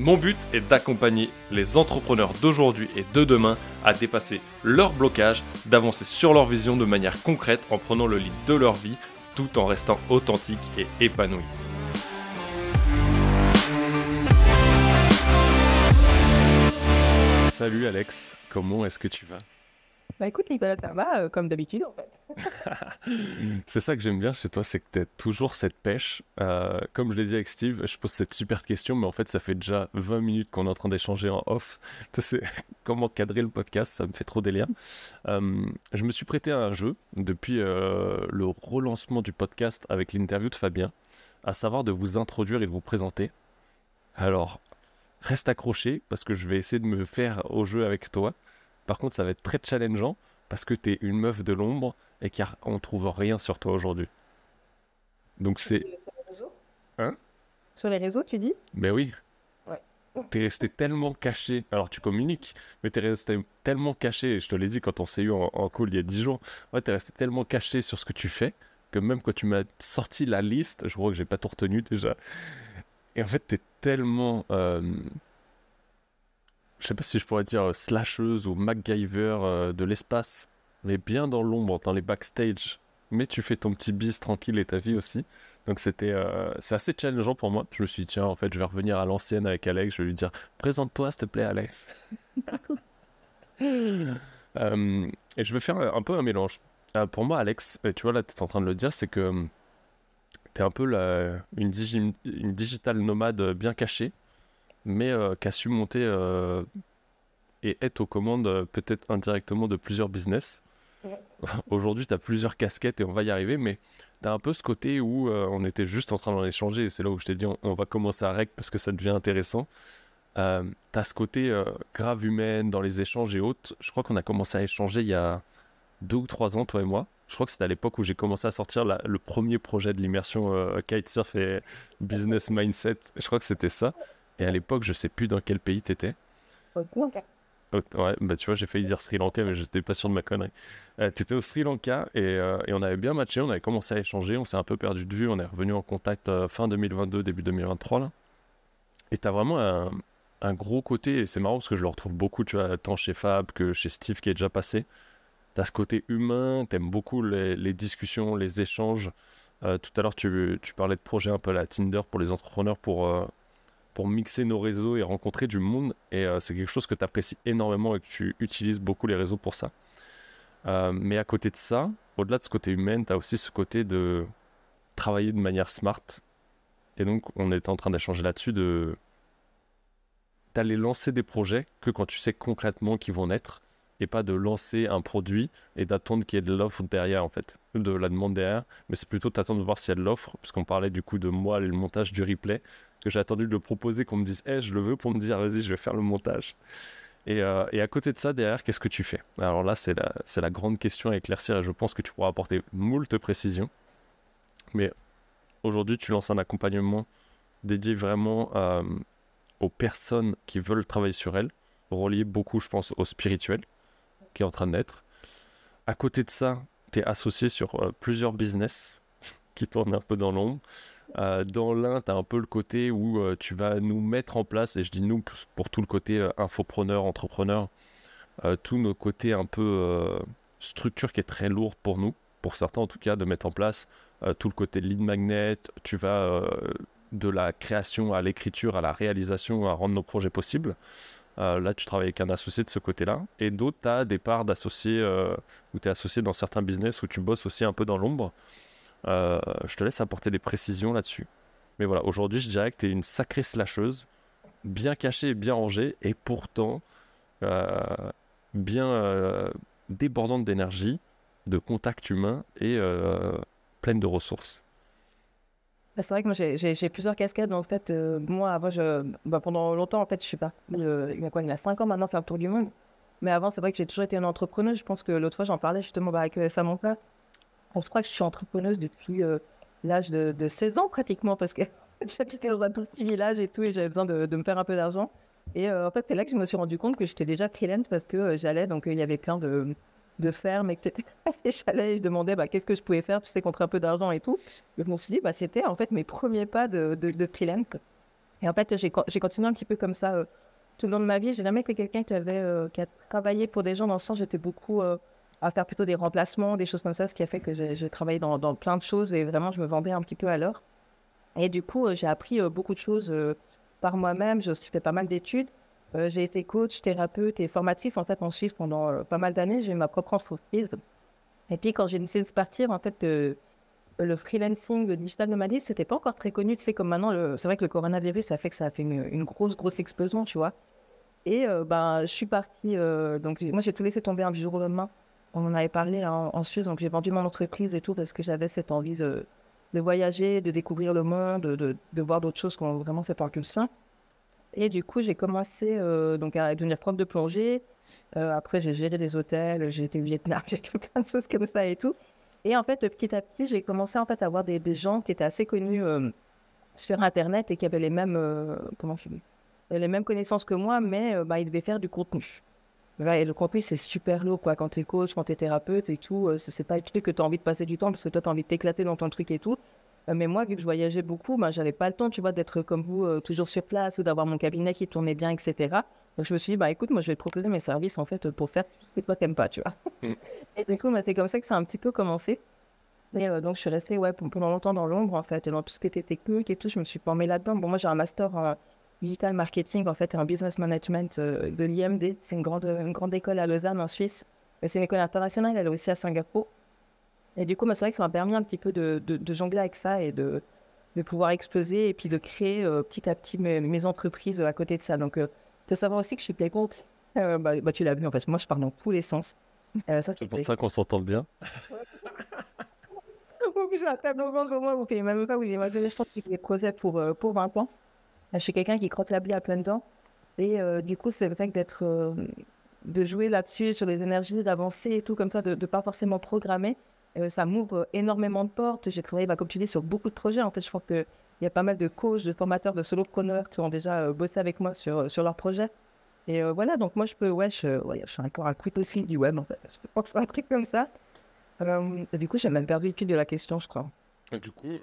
Mon but est d'accompagner les entrepreneurs d'aujourd'hui et de demain à dépasser leurs blocages, d'avancer sur leur vision de manière concrète en prenant le lead de leur vie tout en restant authentique et épanoui. Salut Alex, comment est-ce que tu vas? Bah écoute Nicolas, ça va euh, comme d'habitude en fait. c'est ça que j'aime bien chez toi, c'est que tu as toujours cette pêche. Euh, comme je l'ai dit avec Steve, je pose cette super question, mais en fait ça fait déjà 20 minutes qu'on est en train d'échanger en off. Tu sais comment cadrer le podcast, ça me fait trop délire. Euh, je me suis prêté à un jeu depuis le relancement du podcast avec l'interview de Fabien, à savoir de vous introduire et de vous présenter. Alors, reste accroché parce que je vais essayer de me faire au jeu avec toi. Par contre, ça va être très challengeant parce que tu es une meuf de l'ombre et qu'on trouve rien sur toi aujourd'hui. Donc c'est. Sur les réseaux? Hein? Sur les réseaux, tu dis? Ben oui. Ouais. T'es resté tellement caché. Alors tu communiques, mais t'es resté tellement caché. Je te l'ai dit quand on s'est eu en, call il y a 10 jours. Ouais, t'es resté tellement caché sur ce que tu fais que même quand tu m'as sorti la liste, je crois que j'ai pas tout retenu déjà. Et en fait, t'es tellement. Euh, je sais pas si je pourrais dire euh, slasheuse ou MacGyver euh, de l'espace, mais bien dans l'ombre, dans les backstage. Mais tu fais ton petit bis tranquille et ta vie aussi. Donc c'était c'est assez challengeant pour moi. Je me suis dit, tiens, en fait, je vais revenir à l'ancienne avec Alex. Je vais lui dire, présente-toi, s'il te plaît, Alex. et je vais faire un, peu un mélange. pour moi, Alex, tu vois, là, tu es en train de le dire, c'est que un peu la, une, une digital nomade bien cachée, mais euh, qui a su monter euh, et être aux commandes euh, peut-être indirectement de plusieurs business. Aujourd'hui, tu as plusieurs casquettes et on va y arriver, mais tu as un peu ce côté où on était juste en train d'en échanger et c'est là où je t'ai dit on, va commencer à rec parce que ça devient intéressant. tu as ce côté grave humaine dans les échanges et autres. Je crois qu'on a commencé à échanger il y a deux ou trois ans, toi et moi. Je crois que c'était à l'époque où j'ai commencé à sortir le premier projet de l'immersion euh, Kitesurf et Business Mindset. Je crois que c'était ça. Et à l'époque, je sais plus dans quel pays tu étais. Au Sri Lanka. Ouais, bah tu vois, j'ai failli dire Sri Lanka, mais je n'étais pas sûr de ma connerie. Euh, tu étais au Sri Lanka et, euh, et, on avait bien matché, on avait commencé à échanger, on s'est un peu perdu de vue, on est revenu en contact fin 2022, début 2023. Là. Et tu as vraiment un, un, gros côté, et c'est marrant parce que je le retrouve beaucoup, tu vois, tant chez Fab que chez Steve qui est déjà passé tu ce côté humain, tu aimes beaucoup les, discussions, les échanges. Euh, tout à l'heure, tu, parlais de projets un peu à la Tinder pour les entrepreneurs pour, euh, pour mixer nos réseaux et rencontrer du monde. Et euh, c'est quelque chose que tu apprécies énormément et que tu utilises beaucoup les réseaux pour ça. mais à côté de ça, au-delà de ce côté humain, tu as aussi ce côté de travailler de manière smart. Et donc, on est en train d'échanger là-dessus de d'aller lancer des projets que quand tu sais concrètement qu'ils vont naître et pas de lancer un produit et d'attendre qu'il y ait de l'offre derrière en fait, de la demande derrière, mais c'est plutôt d'attendre de voir s'il y a de l'offre, puisqu'on parlait du coup de moi et le montage du replay, que j'ai attendu de le proposer, qu'on me dise hey, je le veux pour me dire vas-y je vais faire le montage. Et, euh, et, à côté de ça, derrière, qu'est-ce que tu fais? Alors là, c'est la, la grande question à éclaircir et je pense que tu pourras apporter moult précisions. Mais aujourd'hui, tu lances un accompagnement dédié vraiment euh, aux personnes qui veulent travailler sur elles, relié beaucoup, je pense, au spirituel qui est en train de naître. À côté de ça, tu es associé sur euh, plusieurs business qui tournent un peu dans l'ombre. Euh, dans l'un, tu as un peu le côté où euh, tu vas nous mettre en place, et je dis nous pour tout le côté infopreneur, entrepreneur, tout nos côtés un peu structure qui est très lourde pour nous, pour certains en tout cas, de mettre en place tout le côté lead magnet. Tu vas de la création à l'écriture, à la réalisation, à rendre nos projets possibles. Euh, là, tu travailles avec un associé de ce côté-là. Et d'autres, tu as des parts d'associés euh, où tu es associé dans certains business où tu bosses aussi un peu dans l'ombre. Euh, je te laisse apporter des précisions là-dessus. Mais voilà, aujourd'hui, je dirais que tu es une sacrée slasheuse, bien cachée bien rangée, et pourtant bien débordante d'énergie, de contact humain et pleine de ressources. Bah, c'est vrai que moi, j'ai plusieurs casquettes. En fait, euh, moi, avant, bah, pendant longtemps, en fait, je suis pas. il y a quoi Il a 5 ans maintenant, c'est un tour du monde. Mais avant, c'est vrai que j'ai toujours été une entrepreneuse. Je pense que l'autre fois, j'en parlais justement bah, avec Samantha. On se croit que je suis entrepreneuse depuis l'âge de, de, 16 ans pratiquement parce que j'habitais dans un petit village et tout et j'avais besoin de, me faire un peu d'argent. Et en fait, c'est là que je me suis rendu compte que j'étais déjà freelance parce que j'allais, donc il y avait plein de, fermes, etc. Et j'allais, je demandais bah, qu'est-ce que je pouvais faire, tu sais, contre un peu d'argent et tout. Et je me suis dit, bah, c'était en fait mes premiers pas de, de, freelance. Et en fait, j'ai continué un petit peu comme ça euh, tout le long de ma vie. J'ai jamais été quelqu'un qui, avait, euh, qui a travaillé pour des gens dans le sens, j'étais beaucoup euh, à faire plutôt des remplacements, des choses comme ça, ce qui a fait que j'ai travaillé dans, dans, plein de choses et vraiment, je me vendais un petit peu à l'heure. Et du coup, j'ai appris beaucoup de choses par moi-même. J'ai aussi fait pas mal d'études. Euh, j'ai été coach, thérapeute et formatrice en fait en Suisse pendant euh, pas mal d'années. J'ai eu ma propre entreprise. Et puis quand j'ai décidé de partir, en fait, le freelancing, le digital nomadisme, c'était pas encore très connu. Tu comme maintenant, c'est vrai que le coronavirus, ça fait que ça a fait une, grosse, grosse explosion, tu vois. Et euh, ben, je suis partie. donc, moi, j'ai tout laissé tomber un jour au lendemain. On en avait parlé en, Suisse, donc j'ai vendu mon entreprise et tout parce que j'avais cette envie de, voyager, de découvrir le monde, de, de voir d'autres choses qu'on vraiment pas ça. Et du coup, j'ai commencé euh, donc à devenir prof de plongée. Euh, après, j'ai géré des hôtels, j'ai été au Vietnam, j'ai fait plein de choses comme ça et tout. Et en fait, petit à petit, j'ai commencé en fait, à voir des, des, gens qui étaient assez connus euh, sur Internet et qui avaient les mêmes, comment je les mêmes connaissances que moi, mais bah, ils devaient faire du contenu. Et le contenu, c'est super lourd quoi, quand tu es coach, quand tu es thérapeute et tout. c'est pas utile que tu as envie de passer du temps parce que toi, tu as envie de t'éclater dans ton truc et tout. Euh, mais moi, vu que je voyageais beaucoup, ben, j'avais pas le temps, tu vois, d'être comme vous, euh, toujours sur place ou d'avoir mon cabinet qui tournait bien, etc. Donc je me suis dit, bah écoute, moi je vais te proposer mes services en fait pour faire ce que toi t'aimes pas, tu vois. Mm. Et du coup, bah, c'est comme ça que ça a un petit peu commencé. Et euh, donc je suis restée ouais, pendant longtemps dans l'ombre en fait, et dans tout ce qui était technique et tout, je me suis formée là-dedans. Bon, moi j'ai un master digital marketing en fait et en business management de l'IMD. C'est une grande, une grande école à Lausanne en Suisse. C'est une école internationale, elle est aussi à Singapour. Et du coup, bah, c'est vrai que ça m'a permis un petit peu de, de, jongler avec ça et de, de, pouvoir exploser et puis de créer euh, petit à petit mes, mes, entreprises à côté de ça. Donc, euh, de savoir aussi que je suis payante, euh, bah, bah, tu l'as vu, en fait, moi je pars dans tous les sens. c'est pour ça qu'on s'entend bien. j'ai un tableau blanc devant moi, vous ne même pas où j'ai des projets pour, pour 20 ans. Je suis quelqu'un qui crotte la à plein temps. Et du coup, c'est vrai que d'être, de jouer là-dessus, sur les énergies, d'avancer et tout comme ça, de ne pas forcément programmer, euh, ça m'ouvre énormément de portes. J'ai travaillé, bah, comme tu dis, sur beaucoup de projets. En fait, je crois qu'il y a pas mal de coachs, de formateurs, de solopreneurs qui ont déjà euh, bossé avec moi sur, sur leurs projets. Et euh, voilà, donc moi, je peux, ouais, je, je suis encore un quick aussi du web, en fait. Je pense un truc comme ça. du coup, j'ai même perdu le fil de la question, je crois. Du coup,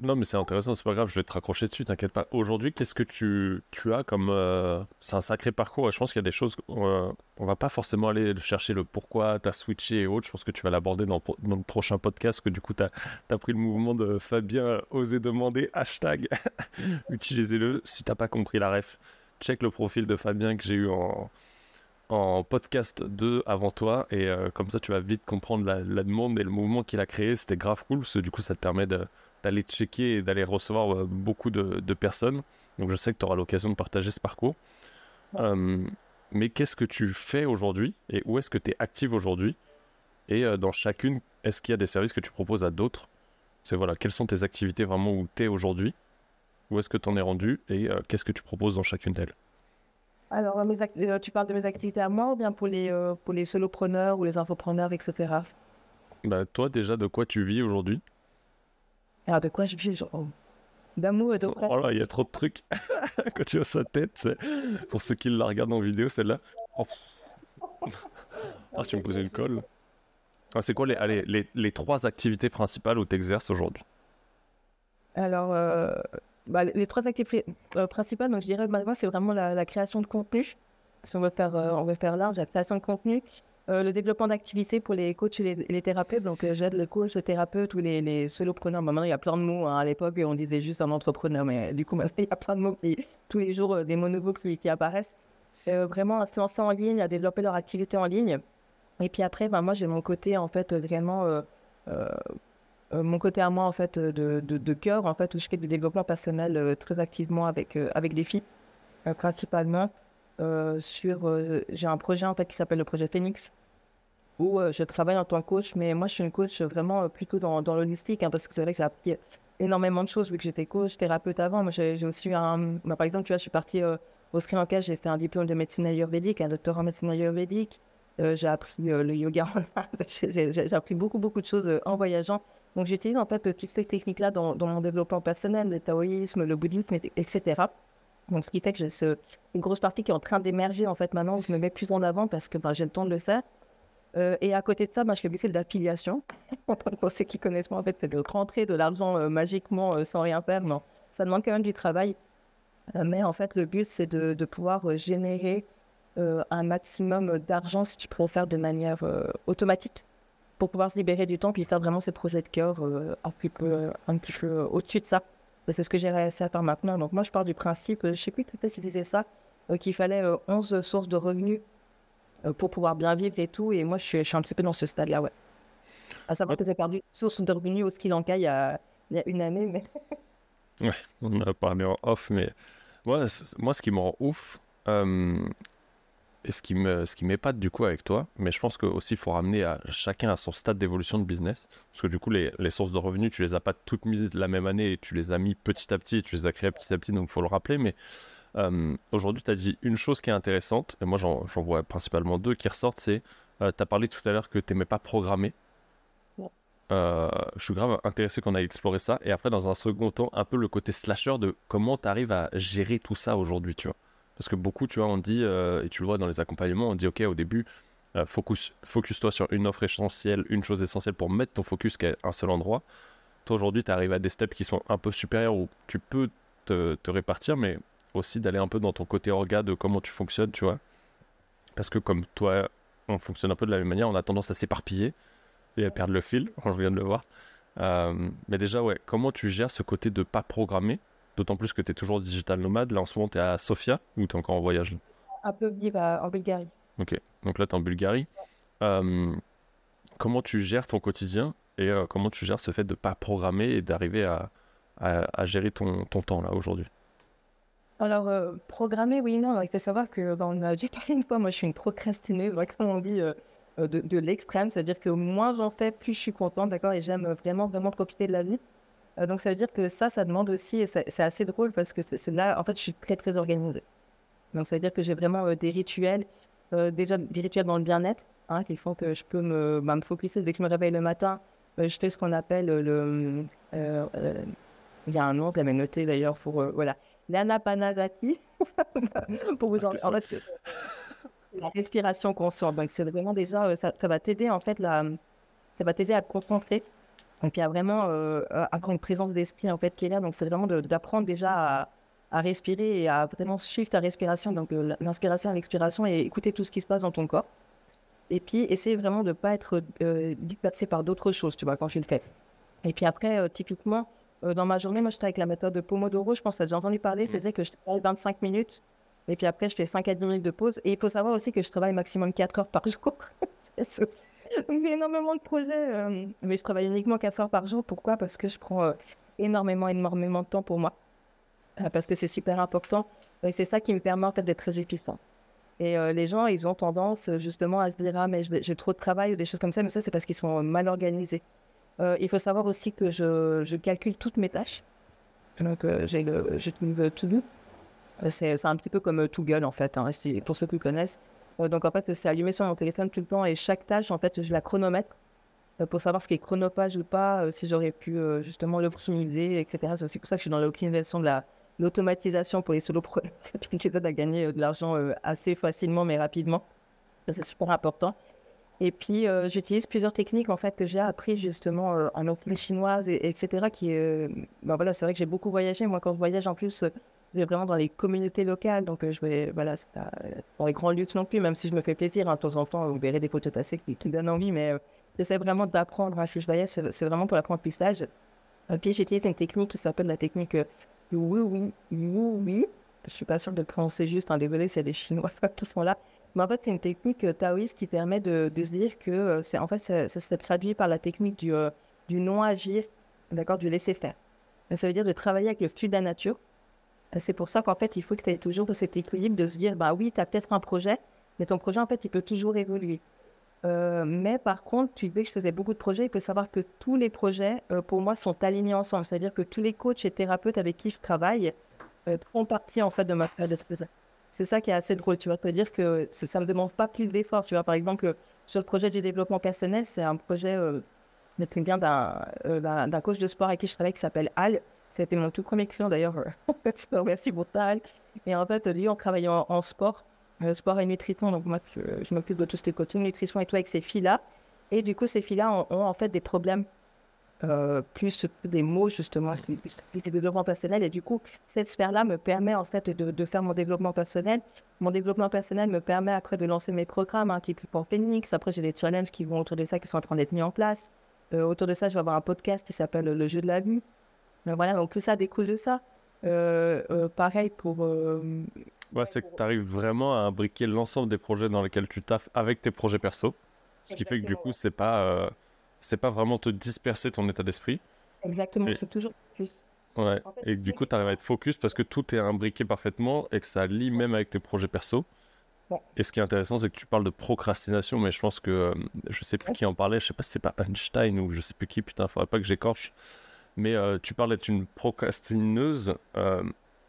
non, mais c'est intéressant, c'est pas grave, je vais te raccrocher dessus, t'inquiète pas. Aujourd'hui, qu'est-ce que tu, tu as comme. Euh, c'est un sacré parcours, et je pense qu'il y a des choses. Euh, on va pas forcément aller chercher le pourquoi t'as switché et autres. Je pense que tu vas l'aborder dans, le prochain podcast, que du coup, t'as as pris le mouvement de Fabien Oser demander, hashtag. Utilisez-le si t'as pas compris la ref. Check le profil de Fabien que j'ai eu en, en podcast 2 avant toi et euh, comme ça tu vas vite comprendre la, demande et le mouvement qu'il a créé. C'était grave cool parce que du coup ça te permet d'aller checker et d'aller recevoir euh, beaucoup de, personnes. Donc je sais que tu auras l'occasion de partager ce parcours. Euh, mais qu'est-ce que tu fais aujourd'hui et où est-ce que tu es active aujourd'hui? Et dans chacune est-ce qu'il y a des services que tu proposes à d'autres? C'est voilà quelles sont tes activités vraiment où tu es aujourd'hui? Où est-ce que tu en es rendu? Et qu'est-ce que tu proposes dans chacune d'elles? Alors, euh, tu parles de mes activités à moi ou bien pour les, euh, pour les solopreneurs ou les infopreneurs, etc. Bah, toi, déjà, de quoi tu vis aujourd'hui? Alors, de quoi je vis. D'amour et de Oh là, il y a trop de trucs. Quand tu vois sa tête, pour ceux qui la regardent en vidéo, celle-là. Oh. Ah, tu me posais une colle. Ah, c'est quoi les, allez, les, les, trois activités principales où tu exerces aujourd'hui? Alors, euh, bah, les trois activités euh, principales, donc je dirais, bah, moi, c'est vraiment la, création de contenu. Si on veut faire, euh, on veut faire large, la création de contenu, euh, le développement d'activités pour les coachs et les, thérapeutes. Donc, j'aide les coachs, les thérapeutes ou les, les solopreneurs. Bah, maintenant, il y a plein de mots. Hein. À l'époque, on disait juste un entrepreneur, mais du coup, il y a plein de mots. Tous les jours, des mots nouveaux qui, qui apparaissent. vraiment, à se lancer en ligne, à développer leur activité en ligne. Et puis après, bah, moi, j'ai mon côté, en fait, vraiment euh, mon côté à moi en fait de, de, cœur en fait où je fais du développement personnel euh, très activement avec euh, avec des filles principalement sur j'ai un projet en fait qui s'appelle le projet Phoenix où je travaille en tant que coach mais moi je suis une coach vraiment plutôt dans, dans l'holistique hein, parce que c'est vrai que j'ai appris énormément de choses vu que j'étais coach thérapeute avant moi j'ai aussi un bah, par exemple tu vois je suis partie Au Sri Lanka, j'ai fait un diplôme de médecine ayurvédique, un doctorat en médecine ayurvédique. j'ai appris le yoga j'ai appris beaucoup, beaucoup de choses en voyageant. Donc, j'utilise en fait toutes ces techniques-là dans, mon développement personnel, le taoïsme, le bouddhisme, etc. Donc, ce qui fait que j'ai une grosse partie qui est en train d'émerger en fait maintenant, je me mets plus en avant parce que ben, j'ai le temps de le faire. Euh, et à côté de ça, ben, je fais beaucoup d'affiliation. Pour ceux qui connaissent moi, en fait, c'est de rentrer de l'argent euh, magiquement euh, sans rien faire. Non, ça demande quand même du travail. mais en fait, le but, c'est de, de, pouvoir générer un maximum d'argent, si tu préfères, de manière automatique pour pouvoir se libérer du temps puis faire vraiment ses projets de cœur un petit peu, un petit peu au-dessus de ça. C'est ce que j'ai réussi à faire maintenant. Donc, moi, je pars du principe, je ne sais plus peut-être si disais ça, euh, qu'il fallait 11 euh, sources de revenus euh, pour pouvoir bien vivre et tout. Et moi, je suis, je suis un petit peu dans ce stade-là, ouais. À savoir que j'ai perdu source de revenus au Sri Lanka il y a, il y a une année, mais. ouais, on en a parlé en off, mais moi, moi ce qui me rend ouf, et ce qui me, ce qui m'épate du coup avec toi, mais je pense que aussi faut ramener à chacun à son stade d'évolution de business, parce que du coup les, les, sources de revenus, tu les as pas toutes mises la même année, et tu les as mis petit à petit, tu les as créées petit à petit, donc il faut le rappeler, mais euh, aujourd'hui tu as dit une chose qui est intéressante, et moi j'en vois principalement deux qui ressortent, c'est, euh, tu as parlé tout à l'heure que tu n'aimais pas programmer. Euh, je suis grave intéressé qu'on aille explorer ça, et après dans un second temps, un peu le côté slasher de comment tu arrives à gérer tout ça aujourd'hui, tu vois. Parce que beaucoup, tu vois, on dit, euh, et tu le vois dans les accompagnements, on dit, OK, au début, euh, focus, focus-toi sur une offre essentielle, une chose essentielle pour mettre ton focus qu'à un seul endroit. Toi, aujourd'hui, tu arrives à des steps qui sont un peu supérieurs où tu peux te, répartir, mais aussi d'aller un peu dans ton côté orga de comment tu fonctionnes, tu vois. Parce que comme toi, on fonctionne un peu de la même manière, on a tendance à s'éparpiller et à perdre le fil, on vient de le voir. Euh, mais déjà, ouais, comment tu gères ce côté de pas programmer D'autant plus que tu es toujours digital nomade. Là, en ce moment, tu es à Sofia ou tu es encore en voyage Un peu bah, en Bulgarie. Ok, donc là, tu es en Bulgarie. Euh, comment tu gères ton quotidien et euh, comment tu gères ce fait de ne pas programmer et d'arriver à, à, gérer ton, ton temps là aujourd'hui? Alors, euh, programmer, oui, non. Il faut savoir que, bah, on a dit une fois, moi, je suis une procrastineuse, comme on dit, de, de l'extrême. C'est-à-dire que moins j'en fais, plus je suis contente, d'accord? Et j'aime vraiment, vraiment profiter de la vie. Euh, donc ça veut dire que ça, ça demande aussi, et c'est assez drôle parce que là, en fait, je suis très très organisée. Donc ça veut dire que j'ai vraiment euh, des rituels, euh, déjà des rituels dans le bien-être, hein, qui font que je peux me, bah, me focuser dès que je me réveille le matin. je fais ce qu'on appelle le, il y a un nom que j'avais noté d'ailleurs pour voilà l'anapanadati pour vous en, en fait, la respiration consciente. Donc c'est vraiment déjà ça, ça va t'aider en fait la, ça va t'aider à te concentrer donc il y a vraiment euh, avoir une présence d'esprit en fait qui est là. Donc c'est vraiment d'apprendre déjà à, respirer et à vraiment suivre ta respiration, donc euh, l'inspiration l'expiration et écouter tout ce qui se passe dans ton corps. Et puis essayer vraiment de ne pas être euh, dépassé par d'autres choses, tu vois, quand tu le fais. Et puis après, euh, typiquement, dans ma journée, moi je travaille avec la méthode de Pomodoro, je pense que tu as déjà entendu parler, c'est mmh. que je travaille 25 minutes. Et puis après, je fais 5 à 10 minutes de pause. Et il faut savoir aussi que je travaille maximum 4 heures par jour. j'ai énormément de projets, euh, mais je travaille uniquement 4 heures par jour. Pourquoi? Parce que je prends euh, énormément, énormément de temps pour moi. Euh, parce que c'est super important. Et c'est ça qui me permet en fait d'être très efficient. Et les gens, ils ont tendance justement à se dire Ah, mais j'ai trop de travail ou des choses comme ça, mais ça, c'est parce qu'ils sont mal organisés. il faut savoir aussi que je, calcule toutes mes tâches. Donc, j'ai le je To-Do. C'est un petit peu comme Google en fait, hein, pour ceux qui connaissent. Euh, donc en fait, c'est allumé sur mon téléphone tout le temps et chaque tâche, en fait, je la chronomètre euh, pour savoir ce qui est chronophage ou pas, euh, si j'aurais pu justement l'optimiser, etc. C'est aussi pour ça que je suis dans l'optimisation de la l'automatisation pour les solopreneurs qui aident à gagner de l'argent assez facilement mais rapidement. C'est super important. Et puis, j'utilise plusieurs techniques en fait que j'ai appris justement en entreprise chinoise, et, etc. Ben voilà, c'est vrai que j'ai beaucoup voyagé. Moi, quand je voyage en plus, vraiment dans les communautés locales. Donc, euh, je vais, voilà, c'est pas euh, dans les grands lieux non plus, même si je me fais plaisir. Hein, de temps en temps, vous verrez des photos passées qui, qui donnent envie, mais euh, j'essaie vraiment d'apprendre. Hein, je voyage, c'est vraiment pour l'apprentissage. Puis, j'utilise une technique qui s'appelle la technique oui, oui, oui, oui. Je suis pas sûre de prononcer juste, hein, y a des Chinois qui sont là. Mais en fait, c'est une technique taoïste qui permet de, de se dire que c'est en fait, ça, ça se traduit par la technique du, du non-agir, d'accord, du laisser-faire. Ça veut dire de travailler avec le flux de la nature c'est pour ça qu'en fait, il faut que tu aies toujours cet équilibre de se dire, bah oui, tu as peut-être un projet, mais ton projet, en fait, il peut toujours évoluer. Euh, mais par contre, tu veux que je faisais beaucoup de projets, il faut savoir que tous les projets, euh, pour moi, sont alignés ensemble. C'est-à-dire que tous les coachs et thérapeutes avec qui je travaille euh, font partie, en fait, de ma sphère c'est ça qui est assez drôle. Tu vas te dire que ça ne me demande pas plus d'efforts. Tu vois, par exemple, sur le projet du développement personnel, c'est un projet euh, euh, d'un coach de sport avec qui je travaille qui s'appelle Al. C'était mon tout premier client d'ailleurs. Merci pour ça. Et en fait, lui, on travaille en, sport, euh, sport et nutrition. Donc, moi, je, m'occupe de tout ce qui est coaching, nutrition et tout avec ces filles-là. Et du coup, ces filles-là ont, en fait des problèmes euh, plus des mots justement, du développement personnel. Et du coup, cette sphère-là me permet en fait de, faire mon développement personnel. Mon développement personnel me permet après de lancer mes programmes, hein, qui est pour Phoenix. Après, j'ai des challenges qui vont autour de ça, qui sont en train d'être mis en place. Euh, autour de ça, je vais avoir un podcast qui s'appelle Le jeu de la vie. Mais voilà, donc tout ça découle de ça. Euh, pareil pour. ouais, c'est que tu arrives vraiment à imbriquer l'ensemble des projets dans lesquels tu taffes avec tes projets perso. Ce qui fait que du coup, c'est pas c'est pas vraiment te disperser ton état d'esprit. Exactement, c'est toujours plus. Ouais, et du coup, tu arrives à être focus parce que tout est imbriqué parfaitement et que ça lie même avec tes projets perso. Et ce qui est intéressant, c'est que tu parles de procrastination, mais je pense que euh, je sais plus qui en parlait, je sais pas si c'est pas Einstein ou je sais plus qui, putain, faudrait pas que j'écorche. Mais euh, tu parles d'être une procrastineuse. Euh,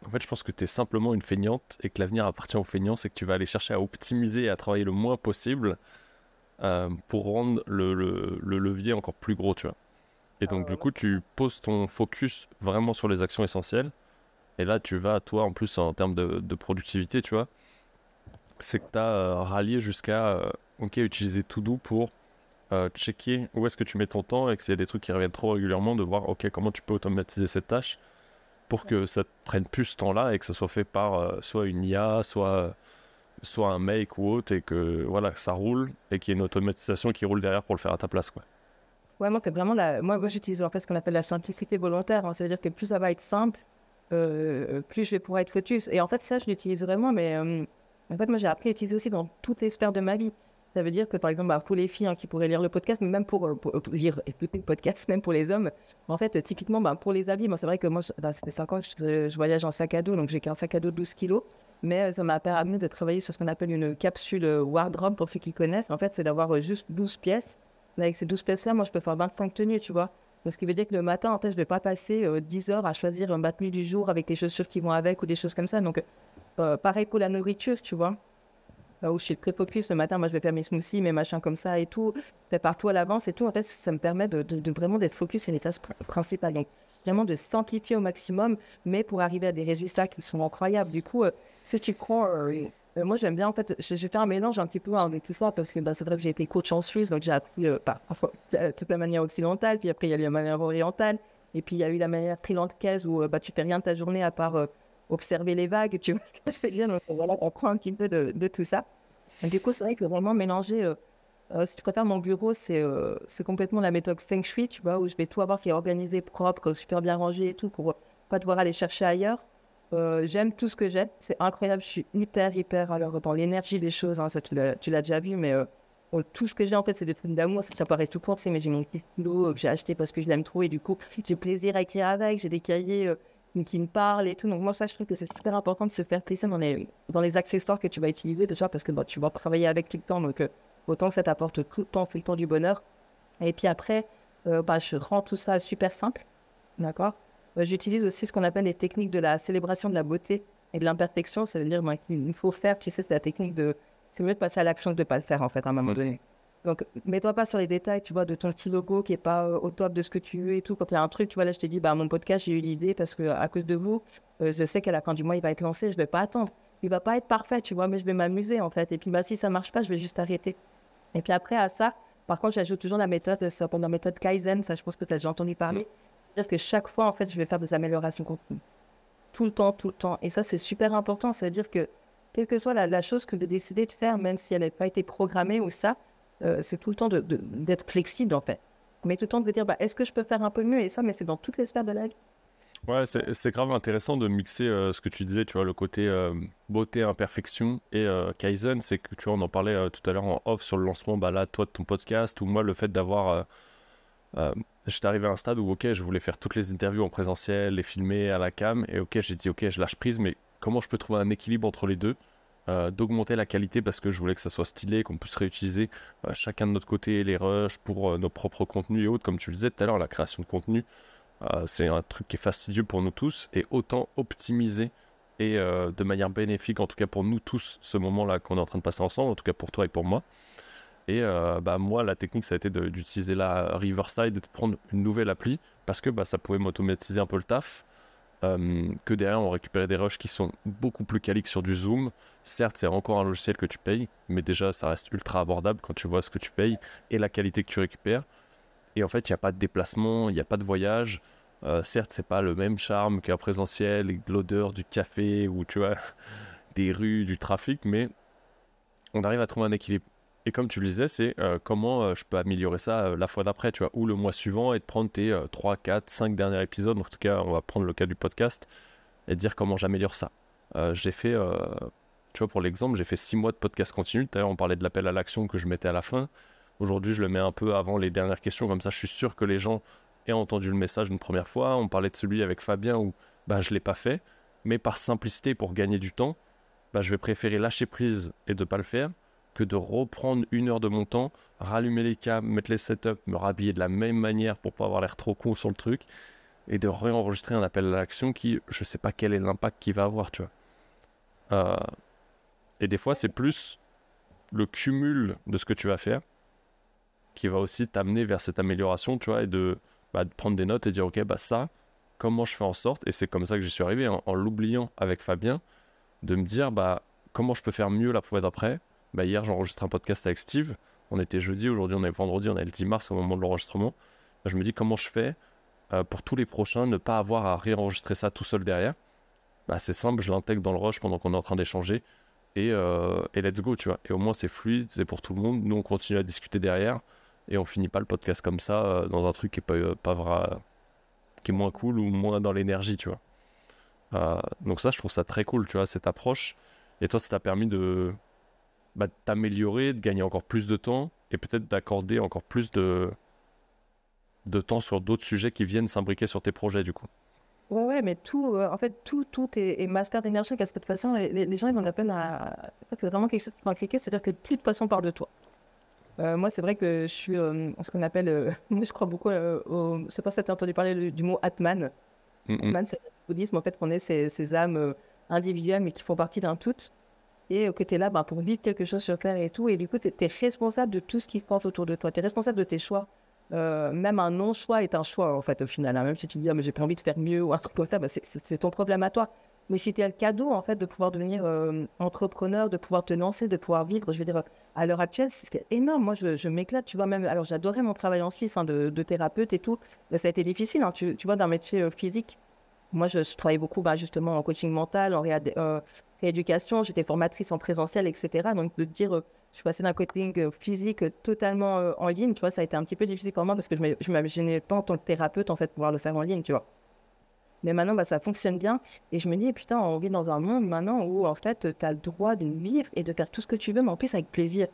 en fait, je pense que tu es simplement une feignante et que l'avenir appartient aux feignants, c'est que tu vas aller chercher à optimiser et à travailler le moins possible euh, pour rendre le, le, levier encore plus gros, tu vois. Et donc, ah du coup, tu poses ton focus vraiment sur les actions essentielles. Et là, tu vas, toi, en plus, en termes de, de productivité, tu vois, c'est que tu as rallié jusqu'à, ok, utiliser Todo pour checker où est-ce que tu mets ton temps et que s'il y a des trucs qui reviennent trop régulièrement, de voir, ok, comment tu peux automatiser cette tâche pour que ça te prenne plus ce temps-là et que ça soit fait par soit une IA, soit soit un make ou autre, et que voilà, ça roule et qu'il y ait une automatisation qui roule derrière pour le faire à ta place. Quoi. Ouais, moi, vraiment la... moi, moi j'utilise en fait ce qu'on appelle la simplicité volontaire. Hein. C'est-à-dire que plus ça va être simple, euh, plus je vais pouvoir être focus. Et en fait, ça, je l'utilise vraiment, mais euh, en fait, moi, j'ai appris à l'utiliser aussi dans toutes les sphères de ma vie. Ça veut dire que, par exemple, bah, pour les filles hein, qui pourraient lire le podcast, mais même pour, euh, lire écouter le podcast, même pour les hommes, en fait, typiquement, bah, pour les habits, c'est vrai que moi, bah, ça fait 5 ans je, je, voyage en sac à dos, donc j'ai qu'un sac à dos de 12 kilos mais euh, ça m'a permis de travailler sur ce qu'on appelle une capsule euh, wardrobe pour ceux qui connaissent. En fait, c'est d'avoir juste 12 pièces. Avec ces 12 pièces-là, moi, je peux faire 25 tenues, tu vois. Ce qui veut dire que le matin, en fait, je ne vais pas passer 10 heures à choisir un battement du jour avec les chaussures qui vont avec ou des choses comme ça. Donc, pareil pour la nourriture, tu vois. Où je suis très focus le matin, moi, je vais faire mes smoothies, mes machins comme ça et tout. Je partout à l'avance et tout. En fait, ça me permet de, vraiment d'être focus sur les tâches principales. Donc, vraiment de simplifier au maximum, mais pour arriver à des résultats qui sont incroyables. Du coup, si tu crois, euh, euh, moi j'aime bien en fait, j'ai fait un mélange un petit peu avec tout ça parce que bah, c'est vrai que j'ai été coach en Suisse, donc j'ai appris euh, toute la manière occidentale, puis après il y a eu la manière orientale, et puis il y a eu la manière trilantaise où bah, tu fais rien de ta journée à part observer les vagues, tu vois ce que je fais dire, donc voilà, on prend un petit peu de, de tout ça. Du coup, c'est vrai que vraiment mélanger, si tu préfères mon bureau, c'est c'est complètement la méthode Feng Shui, tu vois, où je vais tout avoir qui est organisé, propre, super bien rangé et tout, pour pas devoir aller chercher ailleurs. Euh, j'aime tout ce que j'ai. C'est incroyable. Je suis hyper, hyper. Alors, dans l'énergie des choses, hein, ça, tu l'as déjà vu, mais euh, tout ce que j'ai en fait, c'est des trucs d'amour. Ça, paraît tout court, mais j'ai mon petit stylo que j'ai acheté parce que je l'aime trop et du coup, j'ai plaisir à écrire avec. J'ai des cahiers euh, qui me parlent et tout. Donc, moi, ça, je trouve que c'est super important de se faire plaisir dans les, dans les accessoires que tu vas utiliser déjà parce que bah, tu vas travailler avec tout le temps. Donc, autant que ça t'apporte tout le temps, tout le temps du bonheur. Et puis après, bah, je rends tout ça super simple. D'accord? Euh, j'utilise aussi ce qu'on appelle les techniques de la célébration de la beauté et de l'imperfection. Ça veut dire qu'il faut faire, tu sais, c'est la technique de. C'est mieux de passer à l'action que de ne pas le faire, en fait, à un moment donné. Donc, mets-toi pas sur les détails, tu vois, de ton petit logo qui est pas euh, au top de ce que tu veux et tout. Quand il y a un truc, tu vois, là, je t'ai dit, bah, mon podcast, j'ai eu l'idée parce que à cause de vous, euh, je sais qu'à la fin du mois, il va être lancé, je vais pas attendre. Il va pas être parfait, tu vois, mais je vais m'amuser, en fait. Et puis, bah, si ça marche pas, je vais juste arrêter. Et puis après, à ça, par contre, j'ajoute toujours la méthode, ça la méthode Kaizen, ça, je pense que tu as déjà entendu parler dire que chaque fois, en fait, je vais faire des améliorations continues. Tout le temps, tout le temps. Et ça, c'est super important. Ça veut dire que, quelle que soit la, chose que vous décidez de faire, même si elle n'a pas été programmée ou ça, euh, c'est tout le temps d'être flexible, en fait. Mais tout le temps de dire, bah, est-ce que je peux faire un peu mieux Et ça, mais c'est dans toutes les sphères de la vie. Ouais, c'est grave intéressant de mixer euh, ce que tu disais, tu vois, le côté euh, beauté, imperfection et Kaizen. C'est que, tu vois, on en parlait tout à l'heure en off sur le lancement, bah là, toi, de ton podcast, ou moi, le fait d'avoir euh, j'étais arrivé à un stade où, ok, je voulais faire toutes les interviews en présentiel, les filmer à la cam, et ok, j'ai dit, ok, je lâche prise, mais comment je peux trouver un équilibre entre les deux? Euh, D'augmenter la qualité parce que je voulais que ça soit stylé, qu'on puisse réutiliser euh, chacun de notre côté les rushs pour nos propres contenus et autres, comme tu le disais tout à l'heure, la création de contenu. c'est un truc qui est fastidieux pour nous tous et autant optimiser et euh, de manière bénéfique, en tout cas pour nous tous, ce moment-là qu'on est en train de passer ensemble, en tout cas pour toi et pour moi. Et euh, bah, moi, la technique, ça a été d'utiliser la Riverside et de prendre une nouvelle appli parce que bah, ça pouvait m'automatiser un peu le taf. Euh, que derrière, on récupérait des rushs qui sont beaucoup plus qualiques sur du Zoom. Certes, c'est encore un logiciel que tu payes, mais déjà, ça reste ultra abordable quand tu vois ce que tu payes et la qualité que tu récupères. Et en fait, il n'y a pas de déplacement, il n'y a pas de voyage. Euh, certes, c'est pas le même charme qu'un présentiel, l'odeur du café ou tu vois, des rues, du trafic, mais on arrive à trouver un équilibre. Et comme tu le disais, c'est euh, comment euh, je peux améliorer ça euh, la fois d'après, tu vois, ou le mois suivant et de prendre tes 3, 4, 5 derniers épisodes. En tout cas, on va prendre le cas du podcast et dire comment j'améliore ça. j'ai fait, tu vois, pour l'exemple, j'ai fait 6 mois de podcast continu. D'ailleurs, on parlait de l'appel à l'action que je mettais à la fin. Aujourd'hui, je le mets un peu avant les dernières questions, comme ça, je suis sûr que les gens aient entendu le message une première fois. On parlait de celui avec Fabien où bah, je ne l'ai pas fait, mais par simplicité, pour gagner du temps, bah, je vais préférer lâcher prise et de ne pas le faire que de reprendre une heure de mon temps, rallumer les câbles, mettre les setups, me rhabiller de la même manière pour pas avoir l'air trop con sur le truc, et de réenregistrer un appel à l'action qui, je sais pas quel est l'impact qu'il va avoir, tu vois. Euh, et des fois, c'est plus le cumul de ce que tu vas faire qui va aussi t'amener vers cette amélioration, tu vois, et de, bah, prendre des notes et dire, ok, bah ça, comment je fais en sorte, et c'est comme ça que j'y suis arrivé, en, en l'oubliant avec Fabien, de me dire, bah, comment je peux faire mieux la fois d'après, bah, hier, j'enregistre un podcast avec Steve. On était jeudi, aujourd'hui on est vendredi, on est le 10 mars au moment de l'enregistrement. Je me dis comment je fais euh, pour tous les prochains, ne pas avoir à réenregistrer ça tout seul derrière? Bah, c'est simple, je l'intègre dans le rush pendant qu'on est en train d'échanger. Et, euh, et, let's go, tu vois. Et au moins c'est fluide, c'est pour tout le monde. Nous on continue à discuter derrière. Et on finit pas le podcast comme ça euh, dans un truc qui est pas, qui est moins cool ou moins dans l'énergie, tu vois. donc ça, je trouve ça très cool, tu vois, cette approche. Et toi, ça t'a permis de, bah, t'améliorer, de gagner encore plus de temps et peut-être d'accorder encore plus de, de temps sur d'autres sujets qui viennent s'imbriquer sur tes projets du coup. Ouais, ouais, mais tout, euh, en fait, tout, tout est, master d'énergie, parce que de toute façon, les, gens, ils ont la peine à. C'est vraiment quelque chose qui va cliquer, c'est-à-dire que toute façon parle de toi. Euh, moi, c'est vrai que je suis euh, ce qu'on appelle, je crois beaucoup au. Je sais pas si tu as entendu parler du, mot Atman. Atman, c'est le bouddhisme, en fait, qu'on est ces, ces âmes individuelles, mais qui font partie d'un tout et que tu es là bah, pour vivre quelque chose sur Terre et tout. Et du coup, tu es, responsable de tout ce qui se passe autour de toi. Tu es responsable de tes choix. Euh, même un non-choix est un choix, en fait, au final. Hein. Même si tu dis, ah, mais j'ai pas envie de faire mieux ou un truc comme ça, bah, c'est ton problème à toi. Mais si tu as le cadeau, en fait, de pouvoir devenir euh, entrepreneur, de pouvoir te lancer, de pouvoir vivre, je veux dire, à l'heure actuelle, c'est énorme. Moi, je, m'éclate, tu vois, même. Alors, j'adorais mon travail en Suisse hein, de, thérapeute et tout. Mais ça a été difficile, hein, tu, vois, d'un métier euh, physique. Moi, je, je travaillais beaucoup, bah, justement, en coaching mental, en rééducation, j'étais formatrice en présentiel, etc. Donc de dire, euh, je suis passée d'un coaching euh, physique totalement euh, en ligne, tu vois, ça a été un petit peu difficile pour moi parce que je ne m'imaginais pas en tant que thérapeute, en fait, pouvoir le faire en ligne, tu vois. Mais maintenant, bah, ça fonctionne bien. Et je me dis, putain, on vit dans un monde maintenant où, en fait, tu as le droit de vivre et de faire tout ce que tu veux, mais en plus avec plaisir.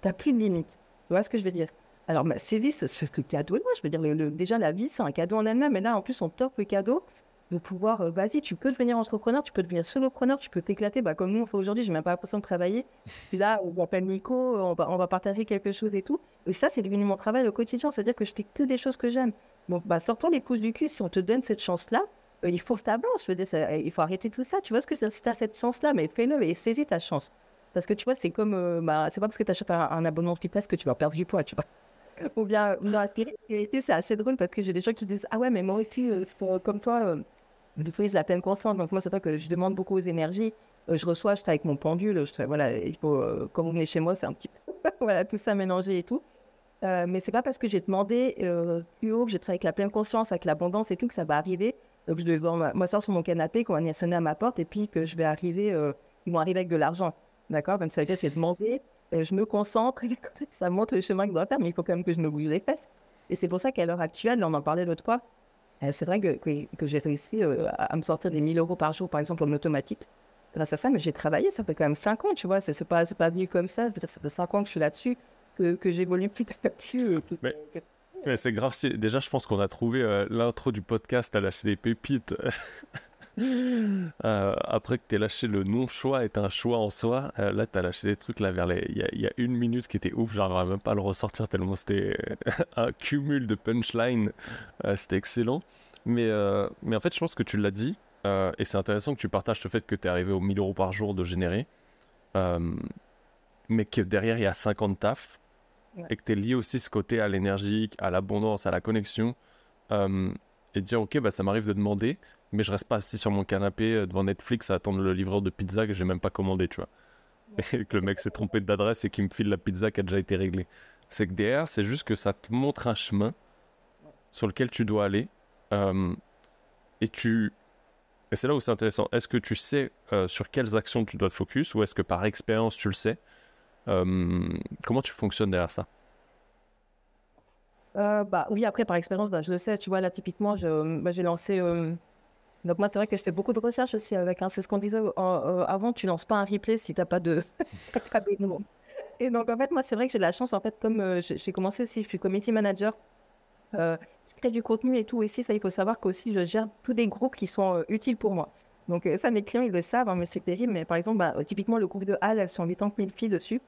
Tu n'as plus de limites. Tu vois ce que je veux dire? Alors, bah, saisis ce, ce, cadeau Moi, Je veux dire, déjà, la vie, c'est un cadeau en elle-même. Et là, en plus, on t'offre le cadeau de pouvoir, euh, vas-y, tu peux devenir entrepreneur, tu peux devenir solopreneur, tu peux t'éclater, bah, comme nous on fait aujourd'hui, j'ai même pas l'impression de travailler. Puis là, on appelle Nico, on va, on va partager quelque chose et tout. Et ça, c'est devenu mon travail au quotidien, c'est-à-dire que je fais que des choses que j'aime. Bon, bah, sors-toi les pouces du cul, si on te donne cette chance-là, euh, il faut que tu avances, je veux dire, il faut arrêter tout ça. Tu vois ce que c'est, si tu as cette chance-là, mais fais-le et saisis ta chance. Parce que tu vois, c'est comme, euh, bah, c'est pas parce que tu achètes un, un abonnement Fitness que tu vas perdre du poids, tu vois. Ou bien, dans la c'est assez drôle parce que j'ai des gens qui disent Ah ouais, mais moi aussi, comme toi, des fois, ils la pleine conscience. Donc, moi, c'est pas que je demande beaucoup aux énergies. Euh, je reçois, je travaille avec mon pendule. Je voilà, il euh, quand vous venez chez moi, c'est un petit peu, voilà, tout ça mélangé et tout. Euh, mais c'est pas parce que j'ai demandé plus haut, que j'ai travaillé avec la pleine conscience, avec l'abondance et tout, que ça va arriver. Donc, je vais m'asseoir sur mon canapé, qu'on va sonner à ma porte et puis que je vais arriver, ils vont arriver avec de l'argent. D'accord? Donc, ça veut dire que j'ai demandé, je me concentre, ça montre le chemin que je dois faire, mais il faut quand même que je me bouge les fesses. Et c'est pour ça qu'à l'heure actuelle, on en parlait l'autre fois, euh, c'est vrai que, que, j'ai réussi euh, à, me sortir des 1000 euros par jour, par exemple, en automatique. Grâce à ça, mais j'ai travaillé, ça fait quand même 5 ans, tu vois. C'est pas, pas venu comme ça. Ça fait 5 ans que je suis là-dessus, que, que j'évolue petit à petit. Euh, mais, c'est grave. Déjà, je pense qu'on a trouvé l'intro du podcast à lâcher des pépites. Euh, après que tu lâché le non-choix est un choix en soi, euh, là tu as lâché des trucs là vers les. Il y, a une minute qui était ouf, j'arriverais même pas à le ressortir tellement c'était un cumul de punchline. Euh, c'était excellent. Mais, mais en fait, je pense que tu l'as dit euh, et c'est intéressant que tu partages le fait que tu es arrivé aux 1000 euros par jour de générer, euh, mais que derrière il y a 50 taf, Ouais. et que tu es lié aussi ce côté à l'énergie, à l'abondance, à la connexion, euh, et dire ok, bah, ça m'arrive de demander, mais je reste pas assis sur mon canapé euh, devant Netflix à attendre le livreur de pizza que j'ai même pas commandé, tu vois. Et que le mec s'est trompé d'adresse et qu'il me file la pizza qui a déjà été réglée. C'est que derrière, c'est juste que ça te montre un chemin sur lequel tu dois aller. euh, et tu. Et c'est là où c'est intéressant. Est-ce que tu sais euh, sur quelles actions tu dois te focus ou est-ce que par expérience tu le sais Euh, Comment tu fonctionnes derrière ça? Bah, oui, après, par expérience, bah, je le sais, tu vois, là, typiquement, bah, j'ai lancé. Donc, moi, c'est vrai que c'était beaucoup de recherche aussi avec. hein, c'est ce qu'on disait euh, euh, avant, tu lances pas un replay si t'as pas de. Et donc, en fait, moi, c'est vrai que j'ai la chance, en fait, comme euh, j'ai commencé aussi, je suis community manager, je crée du contenu et tout. Ici, ça, il faut savoir qu'aussi, je gère tous des groupes qui sont utiles pour moi. Donc, ça, mes clients, ils le savent, hein, mais c'est terrible. Mais par exemple, bah, typiquement, le groupe de Hall, elles sont 80 000 filles dessus.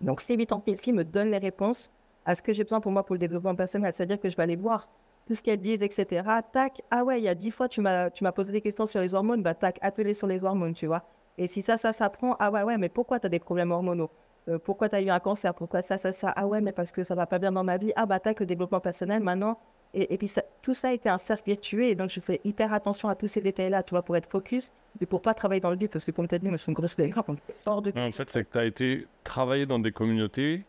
Donc, ces 80 000 filles me donnent les réponses à ce que j'ai besoin pour moi pour le développement personnel. C'est-à-dire que je vais aller voir tout ce qu'elles disent, etc. Tac, ah ouais, il y a dix fois, tu m'as, tu m'as posé des questions sur les hormones, bah tac, atelier sur les hormones, tu vois. Et si ça, ça s'apprend, ah ouais, ouais, mais pourquoi tu as des problèmes hormonaux? Euh, Pourquoi tu as eu un cancer? Pourquoi ça, ça, ça? Ah ouais, mais parce que ça va pas bien dans ma vie. Ah bah tac, le développement personnel, maintenant. Et, et puis ça- tout ça a été un cercle vertueux, et donc je fais hyper attention à tous ces détails-là, tu vois, pour être focus, et pour pas travailler dans le vide, parce que as dit, moi je suis une grosse hors de En fait, c'est que tu as été travailler dans des communautés.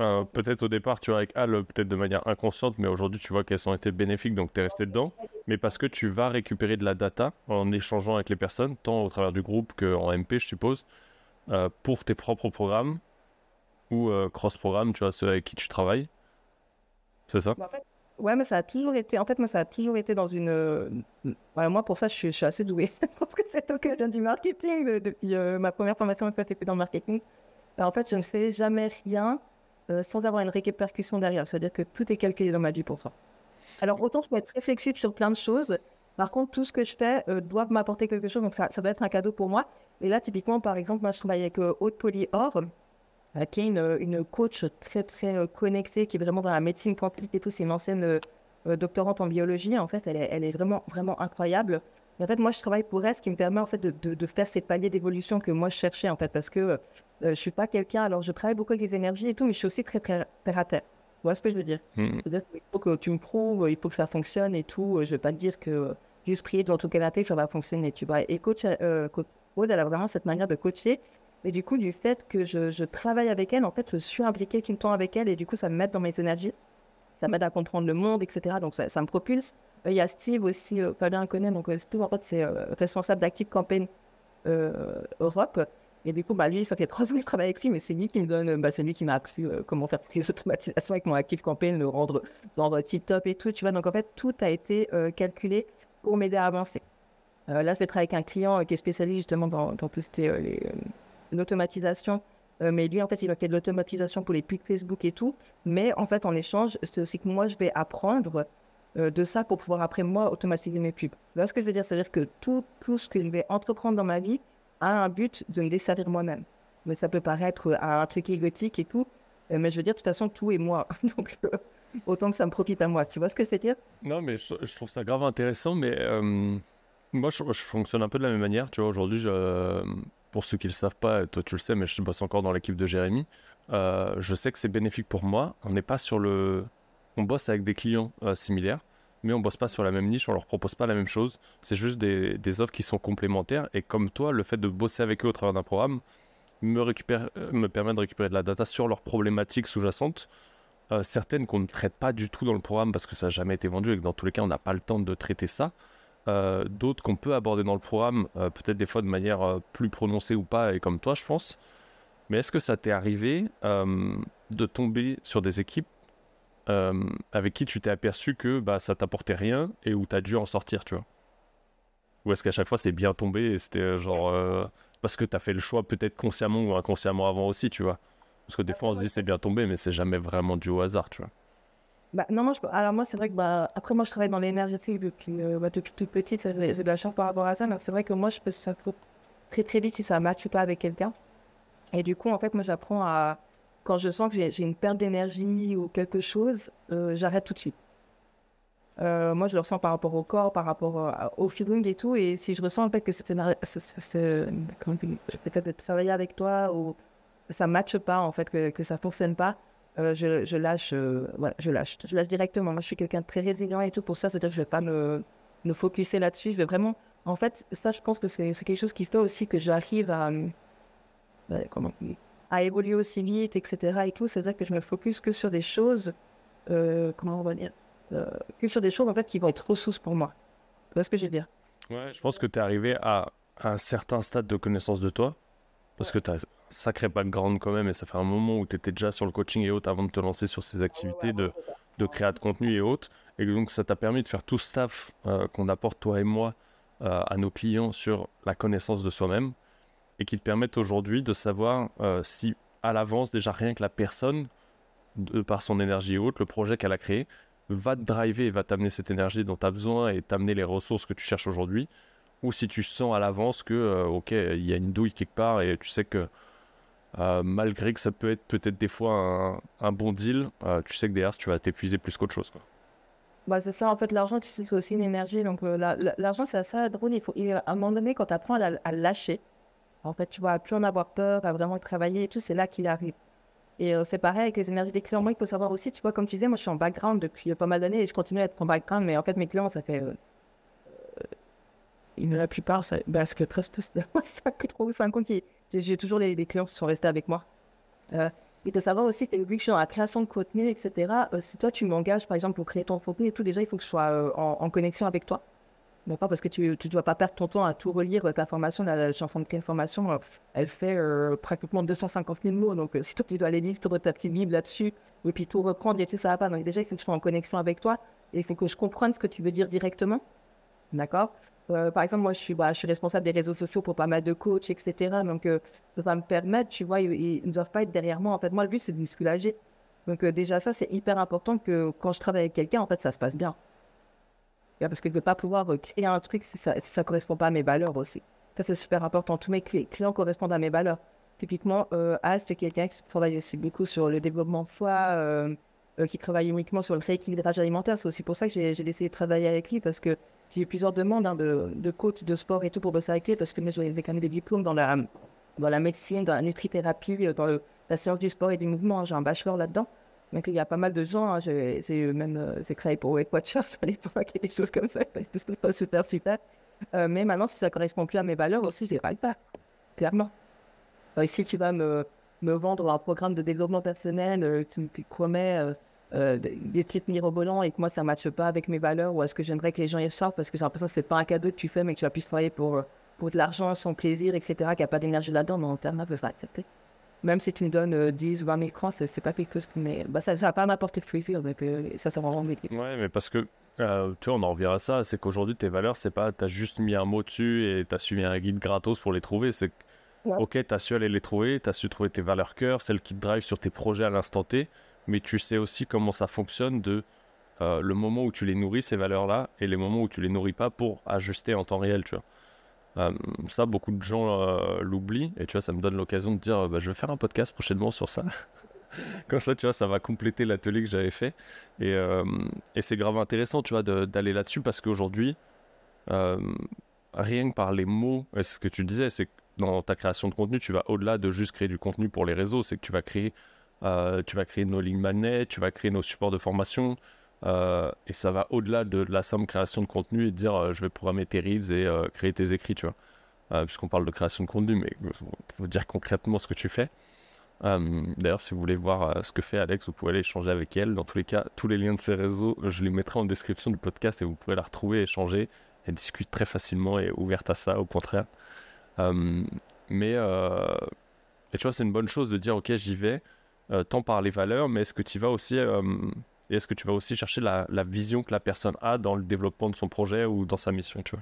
Euh, peut-être au départ, tu vois, avec Al, peut-être de manière inconsciente, mais aujourd'hui, tu vois qu'elles ont été bénéfiques, donc tu es resté dedans. Mais parce que tu vas récupérer de la data en échangeant avec les personnes, tant au travers du groupe qu'en MP, je suppose, euh, pour tes propres programmes ou euh, cross-programmes, tu vois, ceux avec qui tu travailles. C'est ça? Bah, ouais, mais ça a toujours été. En fait, moi, ça a toujours été dans une. voilà, moi, pour ça, je suis, je assez douée. Parce que c'est que je viens du marketing. depuis ma première formation, en fait, était dans le marketing. Bah, en fait, je ne fais jamais rien euh, sans avoir une répercussion derrière. C'est-à-dire que tout est calculé dans ma vie pour ça. Alors, autant je peux être très flexible sur plein de choses. Par contre, tout ce que je fais euh, doit m'apporter quelque chose. Donc, ça, ça doit être un cadeau pour moi. Et là, typiquement, par exemple, moi, je travaille avec euh, Aude Polyor euh, qui est une, une coach très très connectée, qui est vraiment dans la médecine quantique et tout. C'est une ancienne doctorante en biologie. En fait, elle est, elle est vraiment vraiment incroyable. Et en fait, moi, je travaille pour elle, ce qui me permet en fait de, de, de faire ces paliers d'évolution que moi je cherchais en fait, parce que euh, je suis pas quelqu'un. Alors, je travaille beaucoup avec les énergies et tout, mais je suis aussi très très terre à terre. Tu vois ce que je veux dire? C'est-à-dire qu'il faut que tu me prouves, il faut que ça fonctionne et tout. Je vais pas te dire que euh, juste prier devant ton canapé, ça va fonctionner, tu vois. Et coach, euh, coach Aude, elle a vraiment cette manière de coacher. Mais du coup, du fait que je, je travaille avec elle, en fait, je suis impliquée tout le temps avec elle et du coup, ça me met dans mes énergies. Ça m'aide à comprendre le monde, etc. Donc, ça, me propulse. Euh, Il y a Steve aussi, euh, Fabien connaît. Donc, euh, Steve, en fait, c'est euh, responsable d'Active Campaign Europe. Et du coup, bah, lui, ça fait trois ans que je travaille avec lui, mais c'est lui qui me donne, bah, c'est lui qui m'a appris comment faire toutes les automatisations avec mon Active Campaign, le rendre, rendre tip top et tout, tu vois. Donc, en fait, tout a été calculé pour m'aider à avancer. Là, je vais travailler avec un client qui est spécialiste justement dans, dans tout ce qui est l'automatisation. Euh, mais lui, en fait, il a fait de l'automatisation pour les pubs Facebook et tout. Mais en fait, en échange, c'est aussi que moi, je vais apprendre euh, de ça pour pouvoir après moi automatiser mes pubs. Là, ce que je veux dire, c'est-à-dire que tout, tout ce que je vais entreprendre dans ma vie a un but de me desservir moi-même. Mais ça peut paraître euh, un truc égotique et tout, mais je veux dire, de toute façon, tout est moi. Donc, autant que ça me profite à moi. Tu vois ce que veux dire? Non, mais je, trouve ça grave intéressant, mais moi, je, je fonctionne un peu de la même manière. Tu vois, aujourd'hui, je- pour ceux qui le savent pas, toi tu le sais, mais je bosse encore dans l'équipe de Jérémy. euh, je sais que c'est bénéfique pour moi. On n'est pas sur le. On bosse avec des clients euh, similaires, mais on bosse pas sur la même niche, on leur propose pas la même chose. C'est juste des, offres qui sont complémentaires. Et comme toi, le fait de bosser avec eux au travers d'un programme me, récupère, euh, me permet de récupérer de la data sur leurs problématiques sous-jacentes. Certaines qu'on ne traite pas du tout dans le programme parce que ça n'a jamais été vendu et que dans tous les cas on n'a pas le temps de traiter ça. Euh, D'autres qu'on peut aborder dans le programme, euh, peut-être des fois de manière euh, plus prononcée ou pas, et comme toi je pense. Mais est-ce que ça t'est arrivé de tomber sur des équipes avec qui tu t'es aperçu que bah, ça t'apportait rien et où tu as dû en sortir, tu vois? Ou est-ce qu'à chaque fois c'est bien tombé et c'était genre parce que tu as fait le choix peut-être consciemment ou inconsciemment avant aussi, tu vois? Parce que des fois on se dit c'est bien tombé, mais c'est jamais vraiment dû au hasard, tu vois? Bah, non, moi, alors moi, c'est vrai que bah, après, moi, je travaille dans l'énergétique depuis, euh, bah, depuis toute petite. J'ai de la chance par rapport à ça. Donc, c'est vrai que moi, je peux ça très très vite si ça ne matche pas avec quelqu'un. Et du coup, en fait, moi, j'apprends à. Quand je sens que j'ai une perte d'énergie ou quelque chose, euh, j'arrête tout de suite. Euh, moi, je le ressens par rapport au corps, par rapport au feeling et tout. Et si je ressens en fait que c'est peut-être travailler avec toi ou ça ne matche pas, en fait, que, que ça ne fonctionne pas, euh, je, lâche, euh, je lâche. Je lâche directement. Moi, je suis quelqu'un de très résilient et tout. Pour ça, c'est-à-dire que je ne vais pas me, me focuser là-dessus. Je vais vraiment. En fait, ça, je pense que c'est quelque chose qui fait aussi que j'arrive à. comment à évoluer aussi vite, etc. Et tout, c'est-à-dire que je me focus que sur des choses, comment on va dire, euh, que sur des choses en fait qui vont être ressources pour moi. Tu vois ce que je veux dire? Ouais, je pense que tu es arrivé à, un certain stade de connaissance de toi, parce que tu as sacré background quand même, et ça fait un moment où tu étais déjà sur le coaching et autres avant de te lancer sur ces activités de, de de contenu et autres, et donc ça t'a permis de faire tout ce staff euh, qu'on apporte toi et moi euh, à nos clients sur la connaissance de soi-même, et qui te permettent aujourd'hui de savoir si à l'avance, déjà rien que la personne, de par son énergie haute, le projet qu'elle a créé, va te driver et va t'amener cette énergie dont tu as besoin et t'amener les ressources que tu cherches aujourd'hui, ou si tu sens à l'avance que, euh, ok, il y a une douille quelque part et tu sais que euh, malgré que ça peut être peut-être des fois un, bon deal, euh, tu sais que derrière, tu vas t'épuiser plus qu'autre chose. Quoi. Bah, c'est ça, en fait, l'argent, tu sais, c'est aussi une énergie. Donc, l'argent, c'est assez drôle. Il faut, à un moment donné, quand tu apprends à, à, lâcher, en fait, tu vas plus en avoir peur, à vraiment travailler et tout, c'est là qu'il arrive. Et euh, c'est pareil avec les énergies des clients. Moi, il faut savoir aussi, tu vois, comme tu disais, moi, je suis en background depuis pas mal d'années et je continue à être en background, mais en fait, mes clients, ça fait. Euh, euh la plupart, ça, bah, que presque 3 ou 5 ans, j'ai toujours les, clients qui sont restés avec moi. Euh, et de savoir aussi que vu que je suis dans la création de contenu, etc., si toi, tu m'engages, par exemple, pour créer ton contenu et tout, déjà, il faut que je sois en connexion avec toi pas parce que tu ne dois pas perdre ton temps à tout relire ta formation. La chanson de formation, euh, elle fait euh, pratiquement 250 000 mots. Donc, euh, si toi, tu dois aller lire ta petite Bible là-dessus, et puis tout reprendre et tout, ça va pas. Donc, déjà, il faut que je sois en connexion avec toi et il faut que je comprenne ce que tu veux dire directement. D'accord? Par exemple, moi, je suis, bah, je suis responsable des réseaux sociaux pour pas mal de coachs, etc. Donc, ça va me permettre, tu vois, ils ne doivent pas être derrière moi. En fait, moi, le but, c'est de me soulager. Donc, déjà, ça, c'est hyper important que quand je travaille avec quelqu'un, en fait, ça se passe bien parce que je ne veux pas pouvoir créer un truc si ça ne correspond pas à mes valeurs aussi. Ça, c'est super important. Tous mes clients correspondent à mes valeurs. Typiquement, euh, As, c'est quelqu'un qui travaille aussi beaucoup sur le développement foi, euh, euh, qui travaille uniquement sur le rééquilibrage alimentaire. C'est aussi pour ça que j'ai décidé de travailler avec lui, parce que j'ai eu plusieurs demandes hein, de, de coach de sport et tout pour bosser avec parce que j'avais quand même des diplômes dans la, dans la médecine, dans la nutrithérapie, dans la science du sport et du mouvement. J'ai un bachelor là-dedans. Donc il y a pas mal de gens, hein, c'est même euh, créé pour Weight Watchers à l'époque et des choses comme ça, c'est pas super super. Euh, mais maintenant, si ça correspond plus à mes valeurs aussi, je pas pas, clairement. Euh, si tu vas me, me vendre un programme de développement personnel, euh, tu me promets des trucs mirobolants et que moi ça ne matche pas avec mes valeurs, ou est-ce que j'aimerais que les gens y sortent parce que j'ai l'impression que c'est pas un cadeau que tu fais, mais que tu vas plus travailler pour, pour de l'argent, sans plaisir, etc., qu'il n'y a pas d'énergie là-dedans, mais en termes, je vais pas accepter même si tu me donnes 10, 20 000 francs, c'est pas quelque chose mais bah, ça, ça va pas m'apporter de plaisir, donc euh, ça, ça va rendre Ouais, mais parce que, euh, tu vois, on en revient à ça, c'est qu'aujourd'hui, tes valeurs, c'est pas, tu as juste mis un mot dessus et tu as suivi un guide gratos pour les trouver, c'est ok, tu as su aller les trouver, tu as su trouver tes valeurs cœur, celles qui te drivent sur tes projets à l'instant T, mais tu sais aussi comment ça fonctionne de euh, le moment où tu les nourris, ces valeurs-là, et les moments où tu les nourris pas pour ajuster en temps réel, tu vois. Euh, ça, beaucoup de gens euh, l'oublient. Et tu vois, ça me donne l'occasion de dire bah, je vais faire un podcast prochainement sur ça. Comme ça, tu vois, ça va compléter l'atelier que j'avais fait. Et, euh, et c'est grave intéressant, tu vois, d'aller là-dessus parce qu'aujourd'hui, rien que par les mots, et ce que tu disais, c'est que dans ta création de contenu, tu vas au-delà de juste créer du contenu pour les réseaux. C'est que tu vas créer, tu vas créer nos lignes magnet, tu vas créer nos supports de formation, euh, et ça va au-delà de, la simple création de contenu et de dire euh, je vais programmer tes reels et euh, créer tes écrits, tu vois. Puisqu'on parle de création de contenu, mais il faut dire concrètement ce que tu fais. D'ailleurs, si vous voulez voir ce que fait Alex, vous pouvez aller échanger avec elle. Dans tous les cas, tous les liens de ses réseaux, je les mettrai en description du podcast et vous pourrez la retrouver, échanger. Elle discute très facilement et ouverte à ça, au contraire. mais, et tu vois, c'est une bonne chose de dire ok, j'y vais, tant par les valeurs, mais est-ce que tu vas aussi et est-ce que tu vas aussi chercher la, vision que la personne a dans le développement de son projet ou dans sa mission, tu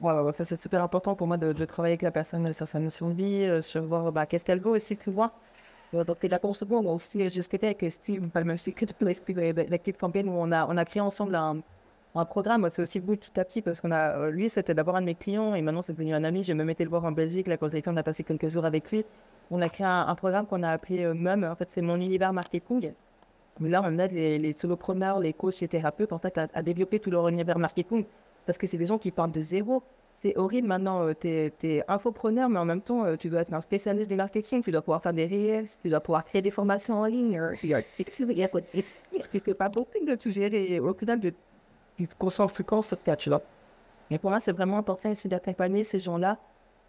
vois? Ouais, c'est super important pour moi de, travailler avec la personne sur sa mission de vie, euh, sur voir bah, qu'est-ce qu'elle veut aussi, tu vois. Euh, donc, la seconde, on aussi discuté avec Steve, pas le que l'équipe campagne où on a, on a créé ensemble un, un programme. C'est aussi petit à petit parce qu'on a, euh, lui, c'était d'abord un de mes clients et maintenant c'est devenu un ami. J'ai même été le voir en Belgique. Là, quand on a passé quelques jours avec lui, on a créé un, programme qu'on a appelé euh, MUM. En fait, c'est mon univers marketing. Là, on aide les, les solopreneurs, les coachs, les thérapeutes, en fait, à, développer tout leur univers marketing. Parce que c'est des gens qui partent de zéro. C'est horrible maintenant, tu es, infopreneur, mais en même temps, tu dois être un spécialiste du marketing, tu dois pouvoir faire des reels, tu dois pouvoir créer des formations en ligne. Il n'y a pas beaucoup de tout gérer. Au final, de, qu'on s'en sur tu vois. Mais pour moi, c'est vraiment important d'accompagner ces gens-là.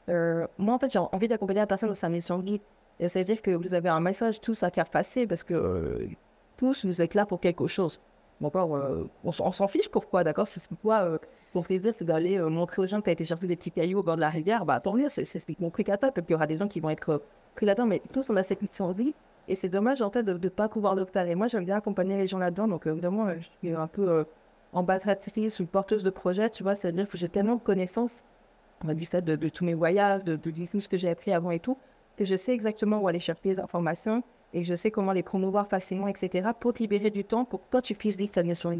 Euh, moi, en fait, j'ai envie d'accompagner la personne dans sa mission vie. Et ça veut dire que vous avez un message tous à faire passer parce que euh, tous vous êtes là pour quelque chose. D'accord euh, On, s'en fiche pourquoi, d'accord? C'est pourquoi, pour plaisir, c'est d'aller montrer aux gens que tu as été chercher des petits cailloux au bord de la rivière. Bah, tant mieux, c'est ce qu'ils m'ont pris qu'à Peut-être qu'il y aura des gens qui vont être pris là-dedans, mais tous on a cette mission vie. Et c'est dommage, en fait, de ne pas pouvoir faire. Et moi, j'aime bien accompagner les gens là-dedans. Donc, évidemment, je suis un peu ambassadrice ou porteuse de projet, tu vois, c'est-à-dire que j'ai tellement de connaissances, on va de, tous mes voyages, de, tout ce que j'ai appris avant et tout, que je sais exactement où aller chercher les informations et je sais comment les promouvoir facilement, etc., pour te libérer du temps pour que toi, tu puisses lire ta mission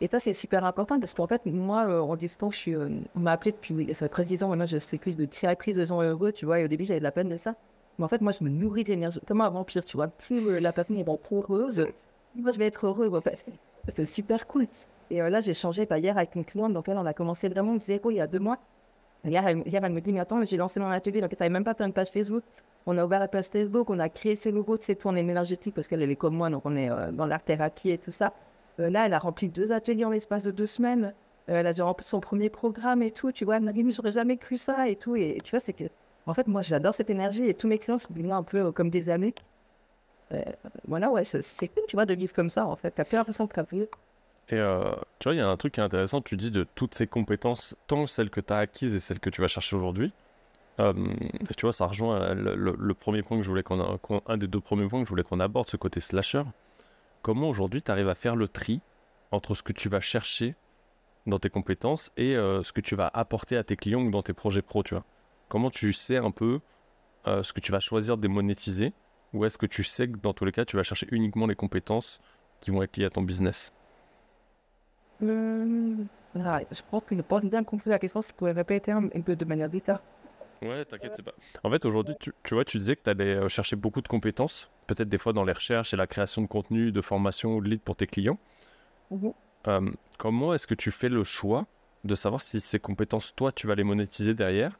Et ça, c'est super important parce qu'en fait, moi, euh, en distance, je suis, euh, on m'a appelé depuis, ça fait 10 ans, maintenant, je sais plus de directrice de gens heureux, tu vois, et au début, j'avais de la peine de ça. Mais en fait, moi, je me nourris d'énergie, comme un vampire, tu vois. Plus euh, la personne est heureuse, moi, je vais être heureux, en fait. C'est super cool. Et là, j'ai changé bah, hier avec une cliente, donc elle, on a commencé vraiment zéro il y a deux mois. Hier, elle, elle me dit, mais attends, j'ai lancé mon atelier, donc elle savait même pas faire une page Facebook. On a ouvert la page Facebook, on a créé ses logos, c'est tout, on est énergétique parce qu'elle est comme moi, donc on est euh, dans l'art thérapie et tout ça. Euh, là, elle a rempli deux ateliers en l'espace de deux semaines. elle a déjà rempli son premier programme et tout. Tu vois, elle m'a dit, mais j'aurais jamais cru ça et tout. Et, tu vois, c'est que, en fait, moi, j'adore cette énergie et tous mes clients sont un peu comme des amis. voilà, ouais, c'est cool, tu vois, de vivre comme ça, en fait. T'as plus l'impression que et euh, tu vois, il y a un truc qui est intéressant, tu dis de toutes ces compétences, tant celles que tu as acquises et celles que tu vas chercher aujourd'hui. Euh, tu vois, ça rejoint le, premier point que je voulais qu'on un des deux premiers points que je voulais qu'on aborde, ce côté slasher. Comment aujourd'hui tu arrives à faire le tri entre ce que tu vas chercher dans tes compétences et euh, ce que tu vas apporter à tes clients dans tes projets pro, tu vois? Comment tu sais un peu ce que tu vas choisir de monétiser ou est-ce que tu sais que dans tous les cas tu vas chercher uniquement les compétences qui vont être liées à ton business? Euh, je pense que ne pas bien compris la question, si tu pourrais répéter un, peu de manière différente. Ouais, t'inquiète, c'est pas. En fait, aujourd'hui, tu, tu, vois, tu disais que tu allais euh, chercher beaucoup de compétences, peut-être des fois dans les recherches et la création de contenu, de formation ou de lead pour tes clients. Mhm. Euh, comment est-ce que tu fais le choix de savoir si ces compétences, toi, tu vas les monétiser derrière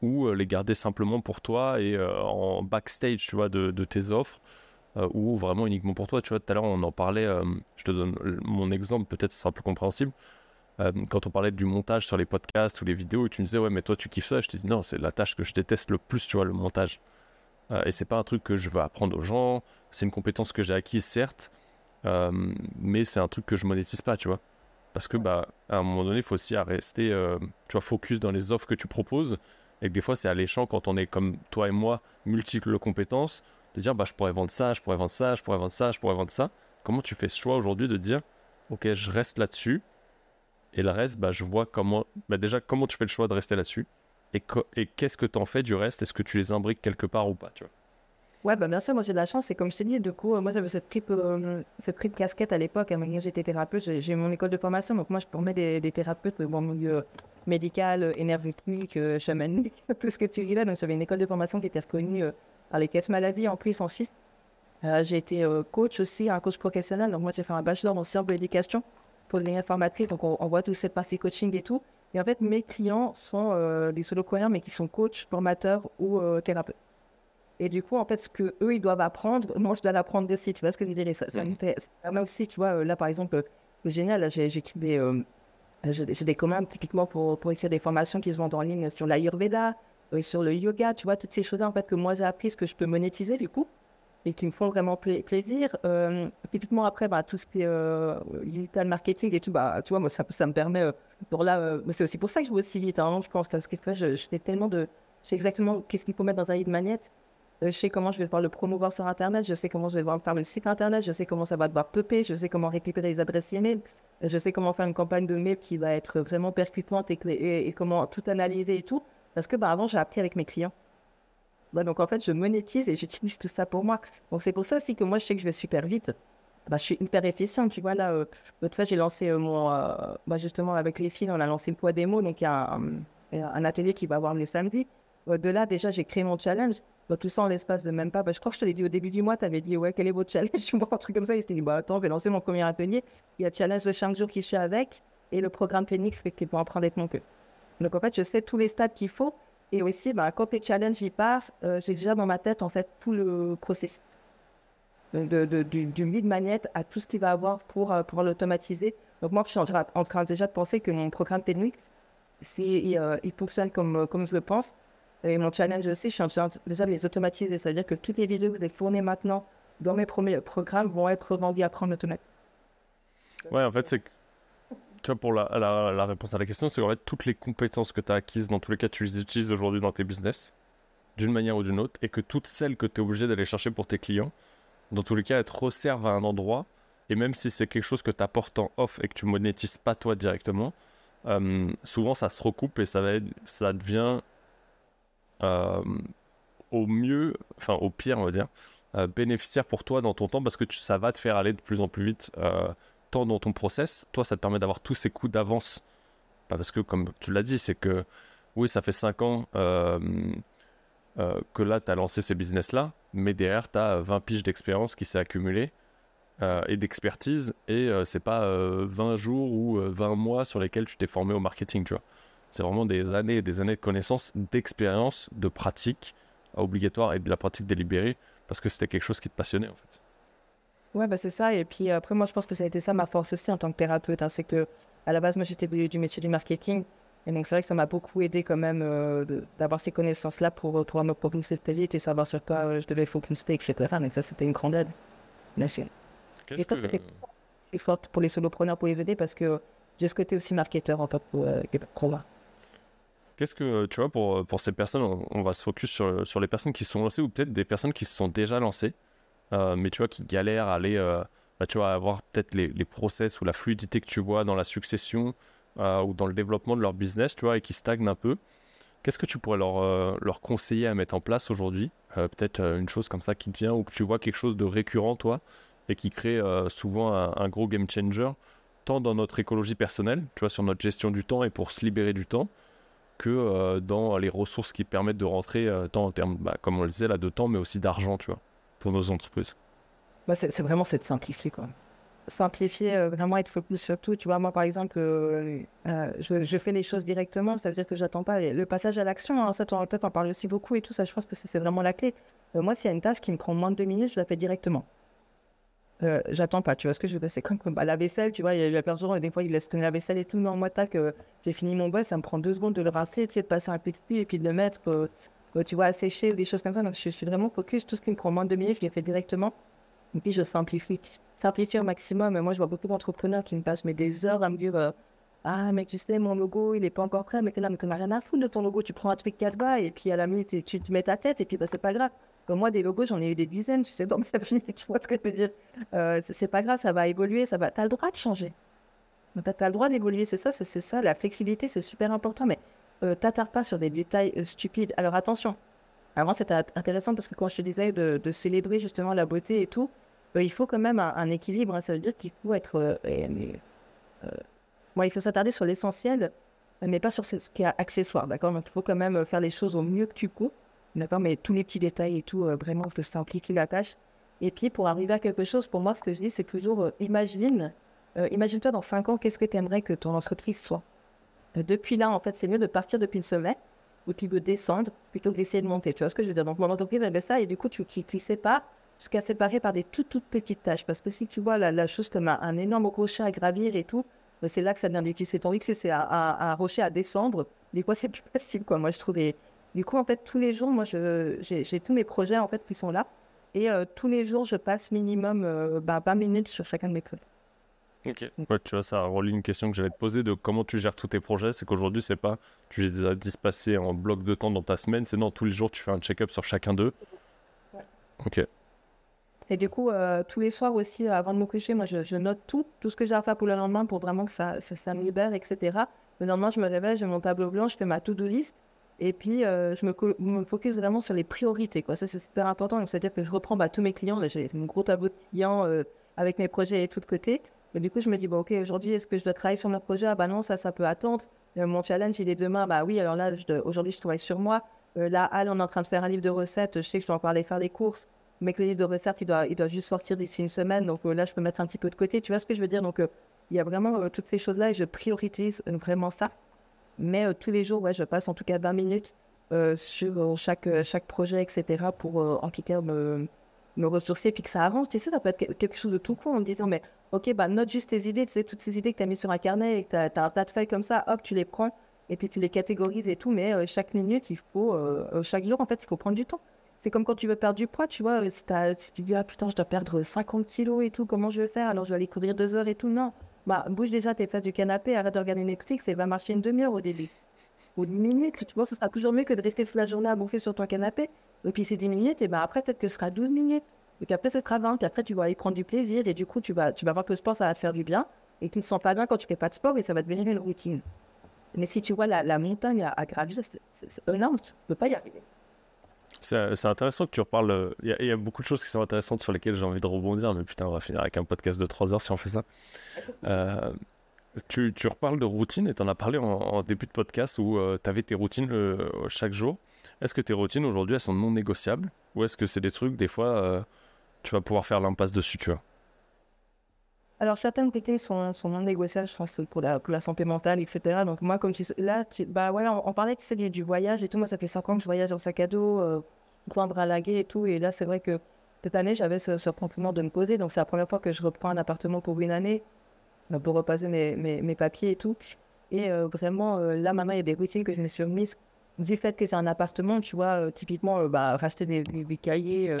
ou les garder simplement pour toi et en backstage, tu vois, de, de tes offres euh, ou vraiment uniquement pour toi. Tu vois, tout à l'heure, on en parlait, euh, je te donne mon exemple, peut-être ce sera plus compréhensible. Euh, quand on parlait du montage sur les podcasts ou les vidéos, tu me disais, ouais, mais toi, tu kiffes ça. Je te dis, non, c'est la tâche que je déteste le plus, tu vois, le montage. et c'est pas un truc que je veux apprendre aux gens. C'est une compétence que j'ai acquise, certes, mais c'est un truc que je monétise pas, tu vois. Parce que, bah, à un moment donné, il faut aussi rester, tu vois, focus dans les offres que tu proposes. Et que des fois, c'est alléchant quand on est comme toi et moi, multiples compétences de dire bah, je pourrais vendre ça, je pourrais vendre ça, je pourrais vendre ça, je pourrais vendre ça. Comment tu fais ce choix aujourd'hui de dire ok, je reste là-dessus et le reste, bah, je vois comment. Bah, déjà, comment tu fais le choix de rester là-dessus et, et qu'est-ce que tu en fais du reste? Est-ce que tu les imbriques quelque part ou pas tu vois? Ouais, bah bien sûr, moi j'ai de la chance. Et comme je t'ai dit, du coup, euh, moi j'avais cette triple, euh, cette triple casquette à l'époque. J'étais thérapeute, j'ai mon école de formation. Donc moi je formais des, thérapeutes dans milieu médical, énergétique, euh, chamanique, tout ce que tu dis là. Donc j'avais une école de formation qui était reconnue les caisses maladie en plus en Suisse. Euh, j'ai été euh, coach aussi, un coach professionnel. Donc moi, j'ai fait un bachelor en sciences de l'éducation pour les formatrices. Donc on, voit toute cette partie coaching et tout. Et en fait, mes clients sont euh, des solo-coréens, mais qui sont coachs, formateurs ou thérapeutes. Et du coup, en fait, ce que eux ils doivent apprendre, moi, je dois l'apprendre aussi. Tu vois ce que je veux dire? Ça, ça me fait, aussi, tu vois, là, par exemple, c'est génial, j'ai des, des commandes typiquement pour, pour écrire des formations qui se vendent en ligne sur l'Ayurveda, sur le yoga, tu vois, toutes ces choses-là en fait que moi j'ai appris, ce que je peux monétiser du coup, et qui me font vraiment plaisir. Euh, typiquement après, bah, tout ce qui est euh, digital marketing et tout, bah, tu vois, moi ça, ça me permet, euh, là, euh, c'est aussi pour ça que je vais aussi vite, je pense, parce que je, je fais tellement de, je sais exactement qu'est-ce qu'il faut mettre dans un lead magnet, je sais comment je vais devoir le promouvoir sur Internet, je sais comment je vais devoir faire le site Internet, je sais comment ça va devoir peuper, je sais comment récupérer les adresses email, je sais comment faire une campagne de mail qui va être vraiment percutante et comment tout analyser et tout. Parce que bah, avant, j'ai appris avec mes clients. Donc en fait, je monétise et j'utilise tout ça pour moi. Donc c'est pour ça aussi que moi, je sais que je vais super vite. Bah, je suis hyper efficiente. Tu vois, là, euh, l'autre fois, j'ai lancé euh, mon. Euh, bah, justement, avec les filles, on a lancé le poids démo. Donc il y a un, atelier qui va avoir le samedi. de là, déjà, j'ai créé mon challenge. Bah, tout ça en l'espace de même pas. Bah, je crois que je te l'ai dit au début du mois, tu avais dit, ouais, quel est votre challenge? Je vois un truc comme ça. Et je t'ai dit, bah, attends, je vais lancer mon premier atelier. Il y a challenge de 5 jours qui suit avec et le programme Phoenix qui est en train d'être monté. Donc, en fait, je sais tous les stades qu'il faut. Et aussi, bah, quand les challenges y partent, euh, j'ai déjà dans ma tête, en fait, tout le processus. De, du, du lead magnet à tout ce qu'il va avoir pour, euh, pour l'automatiser. Donc, moi, je suis en, train déjà de penser que mon programme Phoenix, il, euh, il fonctionne comme, comme je le pense. Et mon challenge aussi, je suis en train déjà de les automatiser. C'est-à-dire que toutes les vidéos que je vais fournir maintenant dans mes premiers programmes vont être revendues après en automatique. Ouais, en fait, c'est tu vois, pour la, réponse à la question, c'est en fait toutes les compétences que tu as acquises, dans tous les cas, tu les utilises aujourd'hui dans tes business, d'une manière ou d'une autre, et que toutes celles que tu es obligé d'aller chercher pour tes clients, dans tous les cas, elles te resservent à un endroit, et même si c'est quelque chose que tu apportes en off et que tu monétises pas toi directement, euh, souvent ça se recoupe et ça, va être, ça devient euh, au mieux, enfin au pire, on va dire, euh, bénéficiaire pour toi dans ton temps parce que ça va te faire aller de plus en plus vite euh, tant dans ton process. Toi, ça te permet d'avoir tous ces coups d'avance. Parce que, comme tu l'as dit, c'est que oui, ça fait 5 ans que là, tu as lancé ces business-là, mais derrière, tu as 20 piges d'expérience qui s'est accumulée et d'expertise, et c'est pas 20 jours ou 20 mois sur lesquels tu t'es formé au marketing, tu vois. C'est vraiment des années et des années de connaissances, d'expérience, de pratique obligatoire et de la pratique délibérée parce que c'était quelque chose qui te passionnait en fait. Ouais, bah c'est ça. Et puis après, moi, je pense que ça a été ça ma force aussi en tant que thérapeute. Hein. c'est que à la base, moi, j'étais du métier du marketing. Et donc, c'est vrai que ça m'a beaucoup aidé quand même euh, d'avoir ces connaissances-là pour euh, pouvoir me propulser très vite et savoir sur quoi euh, je devais focuser, etc. Donc, ça, c'était une grande aide. Qu'est-ce que... C'est forte pour les solopreneurs, pour les aider? Parce que j'ai ce côté aussi marketeur en fait pour, euh. Qu'est-ce que, tu vois, pour, pour ces personnes, on, va se focus sur, sur les personnes qui se sont lancées ou peut-être des personnes qui se sont déjà lancées, euh, mais tu vois, qui galèrent à aller, euh, bah, tu vois, avoir peut-être les, process ou la fluidité que tu vois dans la succession euh, ou dans le développement de leur business, tu vois, et qui stagnent un peu. Qu'est-ce que tu pourrais leur, conseiller à mettre en place aujourd'hui Peut-être une chose comme ça qui te vient ou que tu vois quelque chose de récurrent, toi, et qui crée souvent un, gros game changer, tant dans notre écologie personnelle, tu vois, sur notre gestion du temps et pour se libérer du temps, que dans les ressources qui permettent de rentrer, tant en termes, bah, comme on le disait, là, de temps, mais aussi d'argent, tu vois, pour nos entreprises. Bah, c'est vraiment c'est de simplifier, quoi. Simplifier, euh, vraiment être focus sur tout. Tu vois, moi, par exemple, je, je, fais les choses directement, ça veut dire que j'attends pas le passage à l'action. Hein, ça, on, on parle aussi beaucoup et tout ça. Je pense que c'est vraiment la clé. moi, s'il y a une tâche qui me prend moins de deux minutes, je la fais directement. Euh, j'attends pas, tu vois ce que je veux dire? C'est comme, comme bah, la vaisselle, tu vois, il y a plein de gens, des fois, ils laissent tenir la vaisselle et tout, mais en moi, tac, euh, j'ai fini mon boss, ça me prend deux secondes de le rincer, tu de passer un petit et puis de le mettre, euh, tu vois, sécher ou des choses comme ça. Donc, je, suis vraiment focus. Tout ce qui me prend moins de deux minutes, je l'ai fait directement. Et puis, je simplifie. Simplifier au maximum. Et moi, je vois beaucoup d'entrepreneurs qui me passent mais des heures à me dire Ah, mais tu sais, mon logo, il est pas encore prêt. Mais là, mais tu n'as rien à foutre de ton logo. Tu prends un truc qui bas et puis à la minute, tu te mets ta tête et puis bah, c'est pas grave moi, des logos, j'en ai eu des dizaines, tu sais, dans ma vie, tu vois ce que je veux dire. Euh, c'est pas grave, ça va évoluer, ça va. T'as le droit de changer. T'as as le droit d'évoluer, c'est ça, c'est ça. La flexibilité, c'est super important, mais euh, pas sur des détails euh, stupides. Alors attention, avant c'était intéressant parce que quand je te disais de, célébrer justement la beauté et tout, euh, il faut quand même un, équilibre. Hein. Ça veut dire qu'il faut être. Euh, il faut s'attarder sur l'essentiel, mais pas sur ce qui est accessoire, d'accord? Il faut quand même faire les choses au mieux que tu peux. D'accord? Mais tous les petits détails et tout, vraiment, il faut simplifier la tâche. Et puis, pour arriver à quelque chose, pour moi, ce que je dis, c'est toujours imagine, imagine-toi dans 5 ans, qu'est-ce que tu aimerais que ton entreprise soit? Depuis là, en fait, c'est mieux de partir depuis le sommet ou de descendre plutôt que d'essayer de monter. Tu vois ce que je veux dire? Donc, mon entreprise, elle ça et du coup, tu, tu, tu sépares jusqu'à séparer par des toutes, toutes petites tâches. Parce que si tu vois la, chose comme un, énorme rocher à gravir et tout, ben, c'est là que ça devient difficile. Tandis que c'est un, rocher à descendre, des fois, c'est plus facile, quoi. Moi, je trouve. Du coup, en fait, tous les jours, moi, j'ai tous mes projets en fait qui sont là. Et euh, tous les jours, je passe minimum euh, bah, 20 minutes sur chacun de mes projets. Ok. Ouais, tu vois, ça relie une question que j'allais te poser de comment tu gères tous tes projets. C'est qu'aujourd'hui, c'est pas tu les as dispatchés en bloc de temps dans ta semaine, c'est non, tous les jours, tu fais un check-up sur chacun d'eux. Ouais. Ok. Et du coup, euh, tous les soirs aussi, avant de me coucher, moi, je, je, note tout, tout ce que j'ai à faire pour le lendemain pour vraiment que ça, ça, ça me libère, etc. Le lendemain, je me réveille, j'ai mon tableau blanc, je fais ma to-do list. Et puis, euh, je me, me, focus vraiment sur les priorités. Quoi. Ça, c'est super important. C'est-à-dire que je reprends bah, tous mes clients. J'ai un gros tableau de clients euh, avec mes projets et tout de côté. Mais du coup, je me dis, bon, OK, aujourd'hui, est-ce que je dois travailler sur mon projet? Ah, bah non, ça, ça peut attendre. Euh, mon challenge, il est demain. Bah oui, alors là, aujourd'hui, je travaille sur moi. là, Al, on est en train de faire un livre de recettes. Je sais que je dois encore aller faire des courses, mais que le livre de recettes, il doit, il doit juste sortir d'ici une semaine. Donc là, je peux mettre un petit peu de côté. Tu vois ce que je veux dire? Donc, il y a vraiment toutes ces choses-là et je priorise vraiment ça. Mais tous les jours, ouais, je passe en tout cas 20 minutes sur chaque, chaque projet, etc., pour en tout cas me ressourcer puis que ça avance. Tu sais, ça peut être quelque chose de tout con en me disant, mais ok, bah note juste tes idées, tu sais, toutes ces idées que tu as mis sur un carnet et que tu as, un tas de feuilles comme ça, hop, tu les prends et puis tu les catégorises et tout, mais euh, chaque minute, il faut, euh, euh, chaque jour, en fait, il faut prendre du temps. C'est comme quand tu veux perdre du poids, tu vois, si, tu dis, ah putain, je dois perdre 50 kilos et tout, comment je vais faire? Alors je vais aller courir deux heures et tout. Non, bah bouge déjà tes fesses du canapé, arrête de regarder Netflix et va marcher une demi-heure au début. Ou une minute, tu vois, ce sera toujours mieux que de rester toute la journée à bouffer sur ton canapé. Et puis c'est 10 minutes, et ben après, peut-être que ce sera 12 minutes. Puis après, ce sera 20. Puis après, tu vas y prendre du plaisir. Et du coup, tu vas, tu vas voir que le sport, ça va te faire du bien. Et tu ne sens pas bien quand tu fais pas de sport et ça va devenir une routine. Mais si tu vois la, montagne à, gravir, c'est énorme. Tu ne peux pas y arriver. C'est intéressant que tu reparles. Il y, a beaucoup de choses qui sont intéressantes sur lesquelles j'ai envie de rebondir, mais putain, on va finir avec un podcast de 3 heures si on fait ça. Euh, tu, tu, reparles de routine et tu en as parlé en, début de podcast où euh, tu avais tes routines chaque jour. Est-ce que tes routines aujourd'hui elles sont non négociables ou est-ce que c'est des trucs des fois euh, tu vas pouvoir faire l'impasse dessus, tu vois alors, certaines routines sont, sont non négociables, je pense, pour la, santé mentale, etc. Donc, moi, comme tu sais, là, bah, voilà, on, parlait tu sais, du voyage et tout. Moi, ça fait 5 ans que je voyage en sac à dos, euh, prendre à et tout. Et là, c'est vrai que cette année, j'avais ce, ce de me poser. Donc, c'est la première fois que je reprends un appartement pour une année, euh, pour repasser mes, papiers et tout. Et euh, vraiment, là, maintenant, il y a des routines que je me suis remises du fait que c'est un appartement, tu vois, typiquement, bah, racheter des cahiers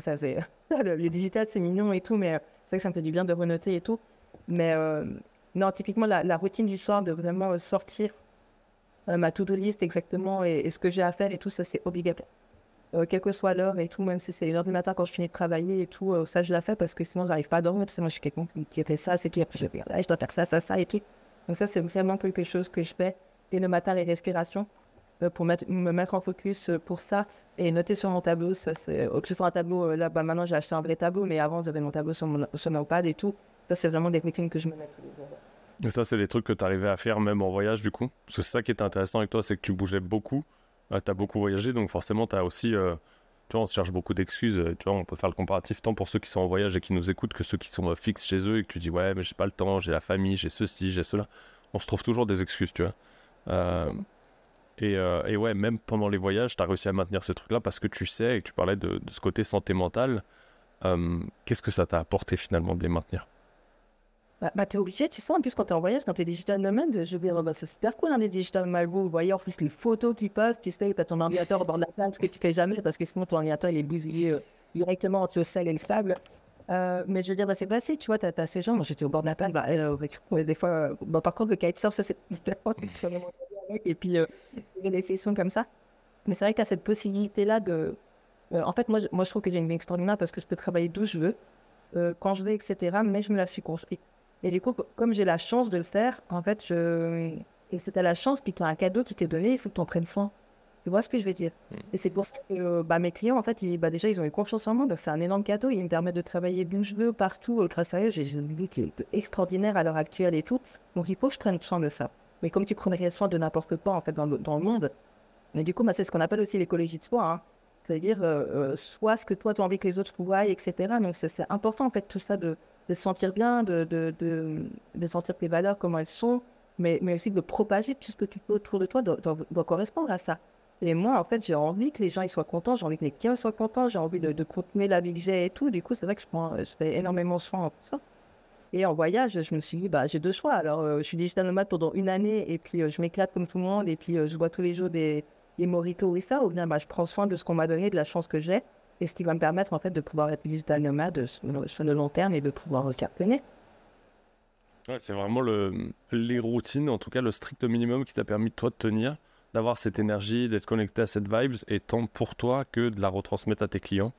ça, c'est... le, digital, c'est mignon et tout, mais c'est vrai que ça me fait du bien de renoter et tout. Mais euh, non, typiquement, la, routine du soir, de vraiment euh, sortir euh, ma to-do list exactement et, ce que j'ai à faire et tout, ça, c'est obligatoire. quelle que soit l'heure et tout, même si c'est l'heure du matin quand je finis de travailler et tout, ça, je la fais parce que sinon, j'arrive pas à dormir. Parce que moi, je suis quelqu'un qui, fait ça, c'est qui je, je dois faire ça, ça, ça et tout. Donc, ça, c'est vraiment quelque chose que je fais. Et le matin, les respirations. Euh, pour me mettre en focus euh, pour ça et noter sur mon tableau. Ça, c'est, que ce un tableau, euh, là, bah, maintenant j'ai acheté un vrai tableau, mais avant j'avais mon tableau sur mon, sur pad et tout. Ça, c'est vraiment des routines que je me mets Et ça, c'est des trucs que tu arrivais à faire même en voyage, du coup? Parce que c'est ça qui était intéressant avec toi, c'est que tu bougeais beaucoup. tu as beaucoup voyagé, donc forcément, tu as aussi. tu vois, on se cherche beaucoup d'excuses. Tu vois, on peut faire le comparatif tant pour ceux qui sont en voyage et qui nous écoutent que ceux qui sont fixes chez eux et que tu dis, ouais, mais j'ai pas le temps, j'ai la famille, j'ai ceci, j'ai cela. On se trouve toujours des excuses, tu vois. Euh, et, ouais, même pendant les voyages, tu as réussi à maintenir ces trucs-là parce que tu sais et tu parlais de, ce côté santé mentale. Euh, qu'est-ce que ça t'a apporté finalement de les maintenir? Bah, bah t'es obligé, tu sais, en plus quand t'es en voyage, quand t'es digital nomade, je veux dire, bah, c'est super cool, hein, les digital nomades, vous voyez en plus les photos qui passent, tu sais, t'as ton ordinateur au bord de la plage, que tu fais jamais, parce que sinon ton ordinateur il est bousillé euh, directement entre le sel et le sable. mais je veux dire, bah, c'est passé, tu vois, t'as as ces gens, moi j'étais au bord de la plage, bah, des fois, par contre le kitesurf, ça c'est et puis euh, des sessions comme ça. Mais c'est vrai que tu as cette possibilité-là de. Euh, en fait, moi, moi, je trouve que j'ai une vie extraordinaire parce que je peux travailler d'où je veux, euh, quand je veux, etc. Mais je me la suis construite. Et du coup, comme j'ai la chance de le faire, en fait, je. Et c'était la chance, puis tu as un cadeau qui t'est donné, il faut que tu en prennes soin. Tu vois ce que je veux dire? Hmm. Et c'est pour ça que bah, mes clients, en fait, ils, bah, déjà, ils ont eu confiance en moi. Donc, c'est un énorme cadeau. Ils me permettent de travailler d'où je veux, partout. grâce à eux, j'ai une vie qui est extraordinaire à l'heure actuelle et tout. Donc, il faut que je prenne soin de ça mais comme tu prendrais soin de n'importe quoi en fait dans le, monde. Mais du coup, bah, c'est ce qu'on appelle aussi l'écologie de soi. Hein. C'est-à-dire, euh, euh, soit ce que toi, tu as envie que les autres voient, etc. Donc, c'est important, en fait, tout ça, de, de se sentir bien, de, de, de, sentir tes valeurs, comment elles sont, mais, aussi de propager tout ce que tu fais autour de toi doit, correspondre à ça. Et moi, en fait, j'ai envie que les gens soient contents, j'ai envie que les clients soient contents, j'ai envie de, de continuer la vie que j'ai et tout. Du coup, c'est vrai que je, prends, fais énormément soin en ça. Et en voyage, je me suis dit, bah, j'ai deux choix. Alors, euh, je suis digital nomade pendant une année et puis euh, je m'éclate comme tout le monde et puis euh, je bois tous les jours des, des moritos et ça. Ou bien, bah, je prends soin de ce qu'on m'a donné, de la chance que j'ai et ce qui va me permettre en fait de pouvoir être digital nomade sur le long terme et de pouvoir cartonner. Ouais, c'est vraiment le, les routines, en tout cas le strict minimum qui t'a permis toi de tenir, d'avoir cette énergie, d'être connecté à cette vibes et tant pour toi que de la retransmettre à tes clients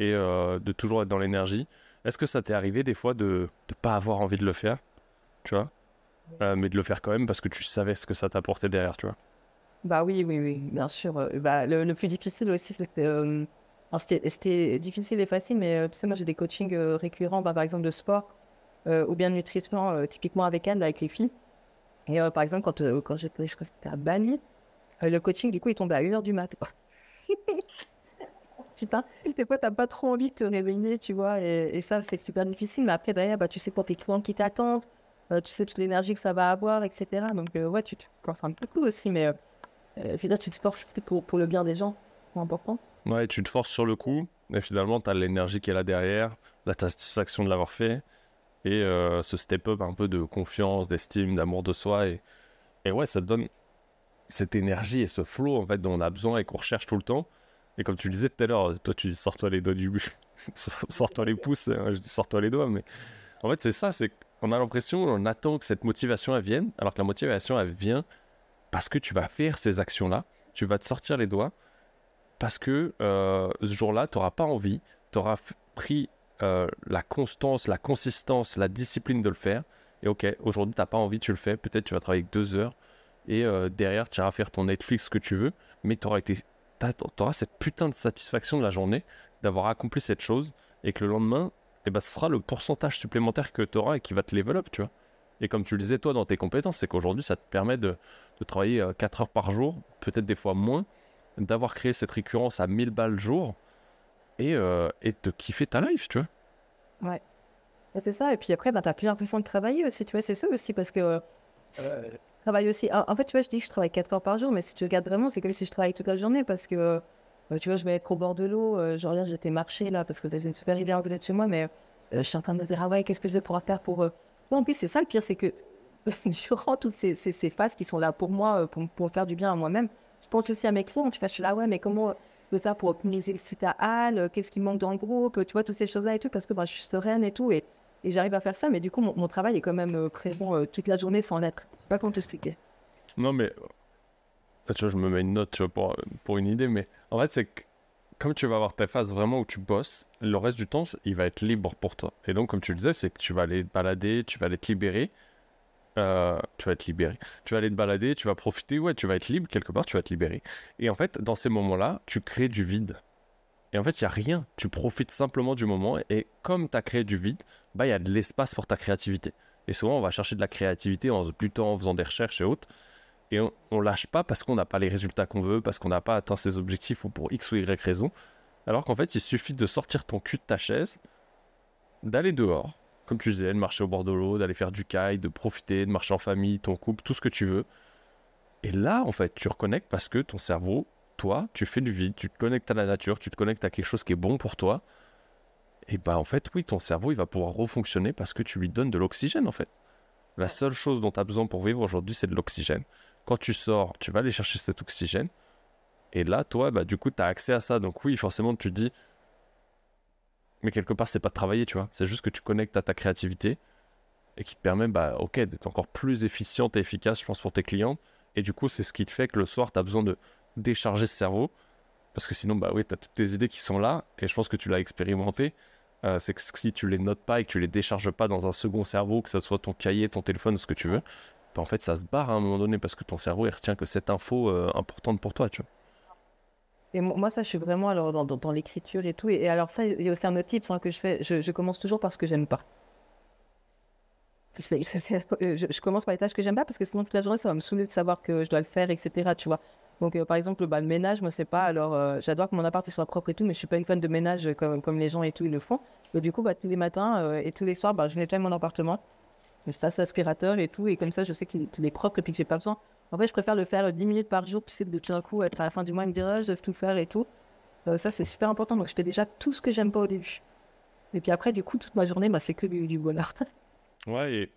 et de toujours être dans l'énergie. Est-ce que ça t'est arrivé des fois de ne pas avoir envie de le faire, tu vois, euh, mais de le faire quand même parce que tu savais ce que ça t'apportait derrière, tu vois? Bah oui, oui, oui, bien sûr. Euh, bah, le, plus difficile aussi, euh, c'était difficile et facile, mais tu sais, moi j'ai des coachings récurrents, bah, par exemple de sport ou bien de nutrition, typiquement avec elle, avec les filles. Et par exemple, quand, quand j'étais, je crois que c'était à Bali, le coaching, du coup, il tombait à 1h du mat. Putain, des fois, t'as pas trop envie de te réveiller, tu vois, et, ça, c'est super difficile. Mais après, derrière, bah, tu sais pour tes clients qui t'attendent, euh, tu sais toute l'énergie que ça va avoir, etc. Donc, euh, ouais, tu te casses un peu coup aussi, mais euh, tu te forces pour, pour le bien des gens, c'est important. Ouais, tu te forces sur le coup, et finalement, tu as l'énergie qui est là derrière, la satisfaction de l'avoir fait, et ce step-up un peu de confiance, d'estime, d'amour de soi. Et, et ouais, ça te donne cette énergie et ce flow en fait dont on a besoin et qu'on recherche tout le temps. Et comme tu le disais tout à l'heure, toi tu dis sors-toi les doigts du sors-toi les pouces, hein, je dis sors-toi les doigts, mais en fait c'est ça, c'est qu'on a l'impression, on attend que cette motivation elle vienne, alors que la motivation elle vient parce que tu vas faire ces actions-là, tu vas te sortir les doigts, parce que euh, ce jour-là, tu n'auras pas envie, tu auras pris euh, la constance, la consistance, la discipline de le faire, et ok, aujourd'hui tu n'as pas envie, tu le fais, peut-être tu vas travailler deux heures, et euh, derrière tu iras faire ton Netflix que tu veux, mais tu auras été auras cette putain de satisfaction de la journée d'avoir accompli cette chose et que le lendemain, eh ben, ce sera le pourcentage supplémentaire que tu auras et qui va te level up, tu vois. Et comme tu le disais, toi, dans tes compétences, c'est qu'aujourd'hui, ça te permet de, travailler 4 euh, heures par jour, peut-être des fois moins, d'avoir créé cette récurrence à 1000 balles jour et, euh, et de kiffer ta life, tu vois. Ouais. C'est ça. Et puis après, ben, tu n'as plus l'impression de travailler aussi, tu vois. C'est ça aussi parce que. Euh, travaille aussi. En, fait, tu vois, je dis que je travaille 4 heures par jour, mais si tu regardes vraiment, c'est comme si je travaillais toute la journée parce que, euh, tu vois, je vais être au bord de l'eau. Euh, genre, là, j'étais marcher là parce que j'ai une super rivière à côté de chez moi, mais euh, je suis en train de me dire, ah ouais, qu'est-ce que je vais pouvoir faire pour. en plus, c'est ça le pire, c'est que durant toutes ces, phases qui sont là pour moi, pour, pour faire du bien à moi-même, je pense aussi à mes clients. Tu vois, je suis là, ouais, mais comment je faire pour optimiser le site à Hall Qu'est-ce qui manque dans le groupe Tu vois, toutes ces choses-là et tout, parce que bah, je suis sereine et tout. Et, et j'arrive à faire ça, mais du coup, mon, travail est quand même présent toute la journée sans l'être. Pas comment t'expliquer. Non, mais. Tu vois, je me mets une note pour, pour une idée, mais en fait, c'est que comme tu vas avoir ta phase vraiment où tu bosses, le reste du temps, il va être libre pour toi. Et donc, comme tu le disais, c'est que tu vas aller te balader, tu vas aller te libérer. Euh, tu vas être libéré. Tu vas aller te balader, tu vas profiter, ouais, tu vas être libre quelque part, tu vas te libérer. Et en fait, dans ces moments-là, tu crées du vide. Et en fait, il n'y a rien. Tu profites simplement du moment. Et comme tu as créé du vide, bah, il y a de l'espace pour ta créativité. Et souvent, on va chercher de la créativité en plutôt en faisant des recherches et autres et on, on lâche pas parce qu'on n'a pas les résultats qu'on veut, parce qu'on n'a pas atteint ses objectifs ou pour X ou Y raison. Alors qu'en fait, il suffit de sortir ton cul de ta chaise, d'aller dehors, comme tu disais, de marcher au bord de l'eau, d'aller faire du kite, de profiter, de marcher en famille, ton couple, tout ce que tu veux. Et là, en fait, tu reconnectes parce que ton cerveau, toi, tu fais du vide, tu te connectes à la nature, tu te connectes à quelque chose qui est bon pour toi. Et bah, en fait, oui, ton cerveau, il va pouvoir refonctionner parce que tu lui donnes de l'oxygène, en fait. La seule chose dont tu as besoin pour vivre aujourd'hui, c'est de l'oxygène. Quand tu sors, tu vas aller chercher cet oxygène. Et là, toi, bah, du coup, tu as accès à ça. Donc oui, forcément, tu te dis, mais quelque part, c'est pas de travailler, tu vois. C'est juste que tu connectes à ta créativité et qui te permet, bah, ok, d'être encore plus efficiente et efficace, je pense, pour tes clients. Et du coup, c'est ce qui te fait que le soir, tu as besoin de décharger ce cerveau. Parce que sinon, bah oui, tu as toutes tes idées qui sont là. Et je pense que tu l'as expérimenté. Euh, c'est que si tu les notes pas et que tu les décharges pas dans un second cerveau, que ce soit ton cahier, ton téléphone, ce que tu veux, bah, en fait, ça se barre à un moment donné parce que ton cerveau, il retient que cette info euh, importante pour toi, tu vois. Et moi, ça, je suis vraiment alors dans, l'écriture et tout. Et, alors, ça, il y a aussi un autre tips hein, que je fais. Je, je, commence toujours par ce que j'aime pas. Je, je, commence par les tâches que j'aime pas parce que sinon, toute la journée, ça va me saouler de savoir que je dois le faire, etc. Tu vois. Donc, euh, par exemple, bah, le ménage, moi, c'est pas. Alors, euh, j'adore que mon appart soit propre et tout, mais je suis pas une fan de ménage comme, comme les gens et tout, ils le font. Et du coup, bah, tous les matins et tous les soirs, bah, je nettoie mon appartement je passe l'aspirateur et tout, et comme ça, je sais qu'il est propre et puis que j'ai pas besoin. En fait, je préfère le faire 10 minutes par jour, puis de tout d'un coup, être à la fin du mois, me dire, ah, je vais tout faire et tout. Euh, ça, c'est super important. Donc, je fais déjà tout ce que j'aime pas au début. Et puis après, du coup, toute ma journée, bah, c'est que du, bonheur. ouais, et...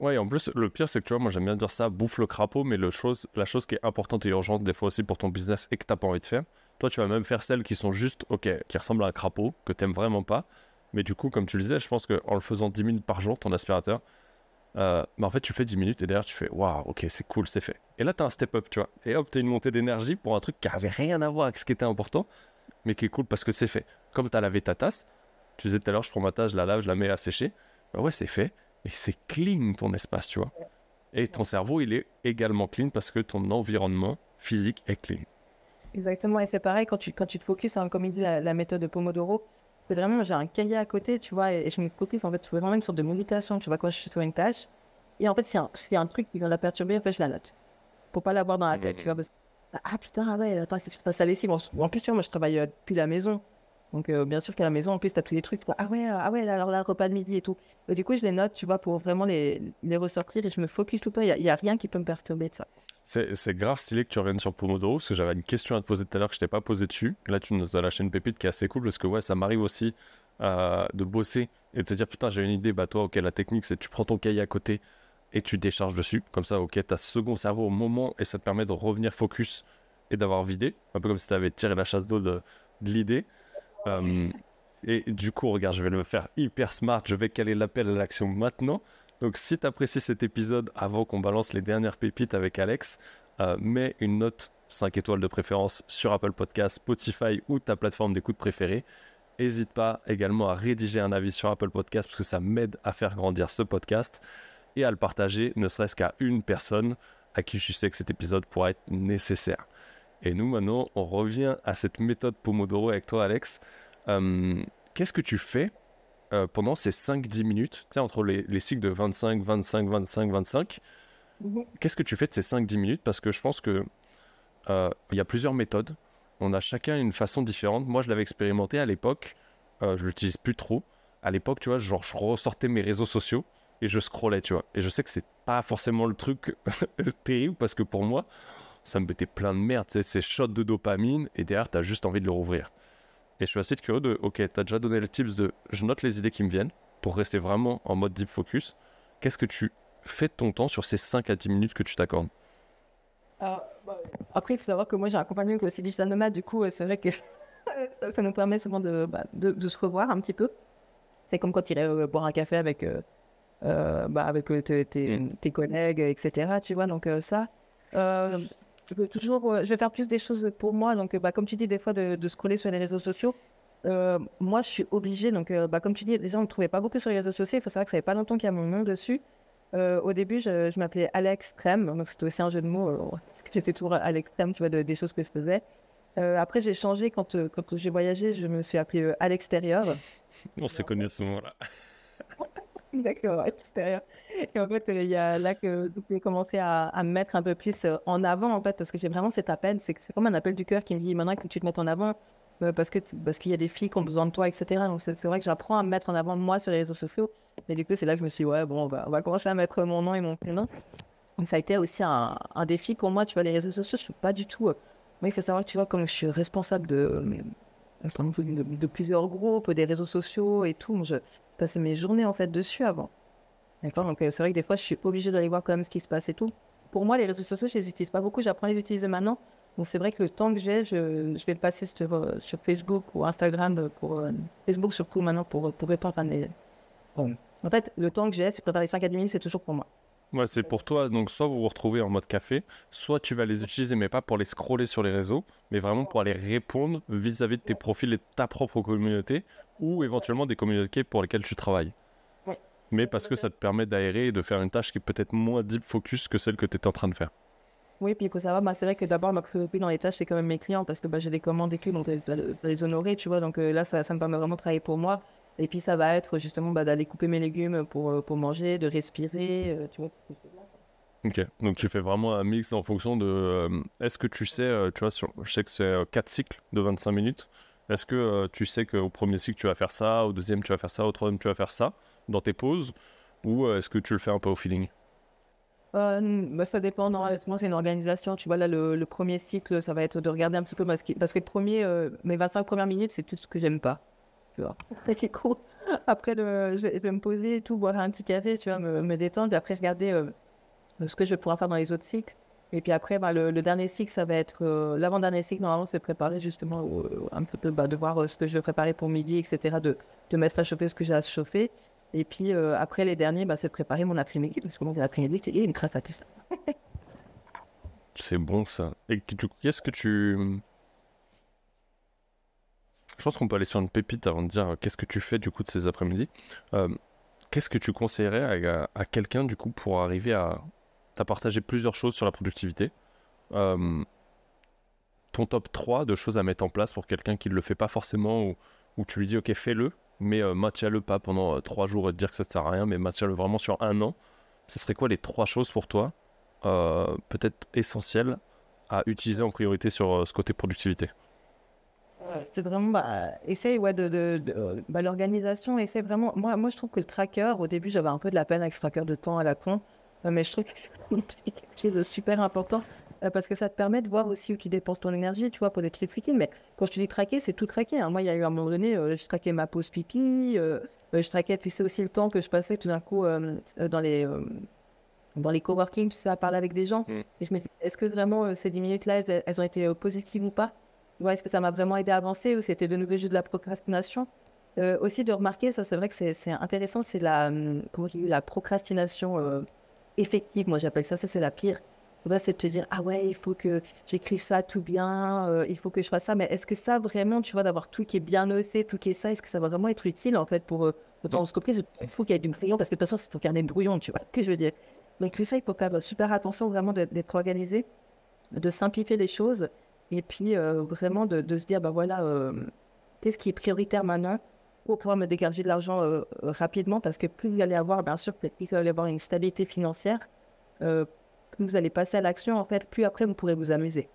Ouais, en plus, le pire, c'est que tu vois, moi j'aime bien dire ça, bouffe le crapaud, mais le chose, la chose qui est importante et urgente des fois aussi pour ton business et que t'as pas envie de faire, toi tu vas même faire celles qui sont juste, ok, qui ressemblent à un crapaud, que t'aimes vraiment pas, mais du coup, comme tu le disais, je pense qu'en le faisant 10 minutes par jour, ton aspirateur, euh, bah en fait, tu fais 10 minutes et derrière, tu fais waouh, ok, c'est cool, c'est fait. Et là, tu as un step up, tu vois. Et hop, tu as une montée d'énergie pour un truc qui avait rien à voir avec ce qui était important, mais qui est cool parce que c'est fait. Comme tu as lavé ta tasse, tu disais tout à l'heure, je prends ma tasse, je la lave, je la mets à sécher. Bah ouais, c'est fait. Et c'est clean ton espace, tu vois. Et ton cerveau, il est également clean parce que ton environnement physique est clean. Exactement, et c'est pareil quand tu, quand tu te focuses, hein, comme il dit la, la méthode de Pomodoro, c'est vraiment, j'ai un cahier à côté, tu vois, et, je me focus, en fait, c'est vraiment une sorte de méditation, tu vois, quand je suis sur une tâche. Et en fait, c'est un, un, truc qui vient la perturber, en fait, je la note. pour pas l'avoir dans la tête, tu vois. parce- Ah putain, ah ouais, attends, c'est que je passe à la lessive. En en plus, tu vois, moi, je travaille euh, depuis la maison. Donc, euh, bien sûr qu'à la maison, en plus, tu as tous les trucs. tu vois, Ah ouais, euh, ah ouais, alors là, repas de midi et tout. Du coup, je les note, tu vois, pour vraiment les, ressortir et je me focus tout le temps. Il n'y a, rien qui peut me perturber de ça. C'est grave stylé que tu reviennes sur Pomodoro parce que j'avais une question à te poser tout à l'heure que je t'ai pas posée dessus. Là, tu nous as lâché une pépite qui est assez cool parce que ouais, ça m'arrive aussi euh, de bosser et de te dire putain, j'ai une idée. Bah, toi, ok, la technique, c'est tu prends ton cahier à côté et tu décharges dessus. Comme ça, ok, t'as ce second cerveau au moment et ça te permet de revenir focus et d'avoir vidé. Un peu comme si tu avais tiré la chasse d'eau de, de l'idée. Euh, et du coup, regarde, je vais le faire hyper smart. Je vais caler l'appel à l'action maintenant. Donc, si tu apprécies cet épisode avant qu'on balance les dernières pépites avec Alex, euh, mets une note 5 étoiles de préférence sur Apple Podcast, Spotify ou ta plateforme d'écoute préférée. N'hésite pas également à rédiger un avis sur Apple Podcast parce que ça m'aide à faire grandir ce podcast et à le partager, ne serait-ce qu'à une personne à qui je sais que cet épisode pourra être nécessaire. Et nous, maintenant, on revient à cette méthode Pomodoro avec toi, Alex. Euh, Qu'est-ce que tu fais euh, pendant ces 5-10 minutes, tu sais, entre les, les cycles de 25, 25, 25, 25 Qu'est-ce que tu fais de ces 5-10 minutes? Parce que je pense que euh, il y a plusieurs méthodes. On a chacun une façon différente. Moi, je l'avais expérimenté à l'époque. Je l'utilise plus trop. À l'époque, tu vois, genre, je ressortais mes réseaux sociaux et je scrollais, tu vois. Et je sais que c'est pas forcément le truc terrible parce que pour moi, ça me mettait plein de merde. Tu sais, ces shots de dopamine et derrière, t'as juste envie de le rouvrir. Et je suis assez curieux de, ok, t'as déjà donné le tips de, je note les idées qui me viennent pour rester vraiment en mode deep focus. Qu'est-ce que tu fais de ton temps sur ces 5 à 10 minutes que tu t'accordes? Bah, après, il faut savoir que moi, j'ai un compagnon qui est aussi digital nomade. Du coup, euh, c'est vrai que ça, ça nous permet souvent de, bah, de, de se revoir un petit peu. C'est comme quand tu irais euh, boire un café avec, euh, bah, avec tes, tes- tes collègues, etc. Tu vois, donc euh, ça. Je peux toujours, euh, je vais faire plus des choses pour moi. Donc, euh, bah, comme tu dis, des fois, de, scroller sur les réseaux sociaux. Euh, moi, je suis obligée. Donc, bah, comme tu dis, déjà, on ne me trouvait pas beaucoup sur les réseaux sociaux. Il faut savoir que ça fait pas longtemps qu'il y a mon nom dessus. Au début, je, m'appelais à l'extrême, donc c'était aussi un jeu de mots, parce que j'étais toujours à l'extrême, tu vois, de- des choses que je faisais. Après, j'ai changé quand, quand j'ai voyagé, je me suis appelée à l'extérieur. On s'est connus à ce moment-là. Exactement, à l'extérieur. Et en fait, il y a là que donc, j'ai commencé à, me mettre un peu plus euh, en avant, en fait, parce que j'ai vraiment cet appel, c'est comme un appel du cœur qui me dit maintenant que tu te mettes en avant, euh, parce que parce qu'il y a des filles qui ont besoin de toi, etc. Donc c'est vrai que j'apprends à me mettre en avant moi sur les réseaux sociaux. Et du coup, c'est là que je me suis dit, ouais, bon, on va, commencer à mettre mon nom et mon prénom. Donc ça a été aussi un, défi pour moi, tu vois, les réseaux sociaux, je suis pas du tout. euh, Moi, il faut savoir tu vois, comme je suis responsable de, de, plusieurs groupes, des réseaux sociaux et tout, passais mes journées en fait dessus avant. D'accord Donc euh, c'est vrai que des fois, je suis obligée d'aller voir quand même ce qui se passe et tout. Pour moi, les réseaux sociaux, je les utilise pas beaucoup, j'apprends à les utiliser maintenant. Donc c'est vrai que le temps que j'ai, je, je vais le passer sur, euh, sur Facebook ou Instagram, euh, pour, Facebook surtout maintenant pour, pour répondre à mes... Bon. En fait, le temps que j'ai, c'est préparer 5 à 10 minutes, c'est toujours pour moi. Ouais, c'est pour toi, donc soit vous vous retrouvez en mode café, soit tu vas les utiliser, mais pas pour les scroller sur les réseaux, mais vraiment pour aller répondre vis-à-vis de tes profils et de ta propre communauté, ou éventuellement des communautés pour lesquelles tu travailles. Ouais. Mais parce que ça te permet d'aérer et de faire une tâche qui est peut-être moins deep focus que celle que tu étais en train de faire. Oui, puis il faut savoir, bah, c'est vrai que d'abord, ma priorité dans les tâches, c'est quand même mes clients, parce que bah, j'ai des commandes et clients, donc je dois les honorer, tu vois. Donc euh, là, ça, ça me permet vraiment de travailler pour moi. Et puis ça va être justement bah, d'aller couper mes légumes pour, euh, pour manger, de respirer, euh, tu vois. Ok, donc tu fais vraiment un mix en fonction de. euh, Est-ce que tu sais, euh, tu vois, sur, je sais que c'est 4 cycles de 25 minutes. Est-ce que tu sais qu'au premier cycle tu vas faire ça, au deuxième tu vas faire ça, au troisième tu vas faire ça, dans tes pauses Ou est-ce que tu le fais un peu au feeling? Euh, bah, ça dépend, moi c'est une organisation, tu vois, là le, le premier cycle, ça va être de regarder un petit peu, parce que, parce que le premier, euh, mes 25 premières minutes, c'est tout ce que j'aime pas, tu vois. C'est cool. Après, je, vais, me poser et tout, boire un petit café, tu vois, me, détendre, puis après regarder euh, ce que je vais pouvoir faire dans les autres cycles. Et puis après, bah, le, dernier cycle, ça va être, euh, l'avant-dernier cycle, normalement, c'est préparer justement euh, un petit peu, bah, de voir ce que je vais préparer pour midi, etc., de, de mettre à chauffer ce que j'ai à chauffer. Et puis après les derniers, bah, c'est préparer mon après-midi, parce que mon après-midi, il y a une crasse à tout ça. C'est bon ça. Et du coup, qu'est-ce que tu. Je pense qu'on peut aller sur une pépite avant de dire euh, qu'est-ce que tu fais du coup de ces après-midi. Euh, qu'est-ce que tu conseillerais à, quelqu'un du coup pour arriver à. T'as partagé plusieurs choses sur la productivité. Euh, ton top 3 de choses à mettre en place pour quelqu'un qui ne le fait pas forcément ou, tu lui dis ok fais-le, mais euh, maintiens-le pas pendant 3 jours et te dire que ça ne sert à rien, mais maintiens-le vraiment sur un an. Ce serait quoi les trois choses pour toi peut-être essentiels à utiliser en priorité sur ce côté productivité? C'est vraiment, bah, essaye ouais, de, de, bah, l'organisation, essaye vraiment. Moi, moi, je trouve que le tracker, au début, j'avais un peu de la peine avec ce tracker de temps à la con, euh, mais je trouve que c'est quelque chose de super important euh, parce que ça te permet de voir aussi où tu dépenses ton énergie, tu vois, pour des trucs futiles. Mais quand je te dis traquer, c'est tout traquer. Hein. Moi, il y a eu un moment donné, euh, je traquais ma pause pipi, je traquais, puis c'est aussi le temps que je passais tout d'un coup dans les. dans les coworking, tu sais, à parler avec des gens. Mm. Et je me dis, est-ce que vraiment ces 10 minutes-là, elles ont été positives ou pas? Est-ce que ça m'a vraiment aidé à avancer ou c'était de nouveau juste de la procrastination? Euh, Aussi de remarquer, ça c'est vrai que c'est intéressant, c'est la, hum, comment la procrastination euh, effective, moi j'appelle ça, ça c'est la pire. C'est de te dire, ah ouais, il faut que j'écrive ça tout bien, euh, il faut que je fasse ça, mais est-ce que ça vraiment, tu vois, d'avoir tout qui est bien noté, tout qui est ça, est-ce que ça va vraiment être utile en fait pour, ton entreprise? Il faut qu'il y ait du brouillon? Parce que de toute façon c'est ton carnet de brouillon, tu vois ce que je veux dire. Donc ça, il faut faire super attention vraiment d'être organisé, de simplifier les choses et puis, euh, vraiment, de, de, se dire, ben voilà, euh, qu'est-ce qui est prioritaire maintenant pour pouvoir me dégager de l'argent euh, rapidement? Parce que plus vous allez avoir, bien sûr, plus vous allez avoir une stabilité financière, plus vous allez passer à l'action, en fait, plus après, vous pourrez vous amuser.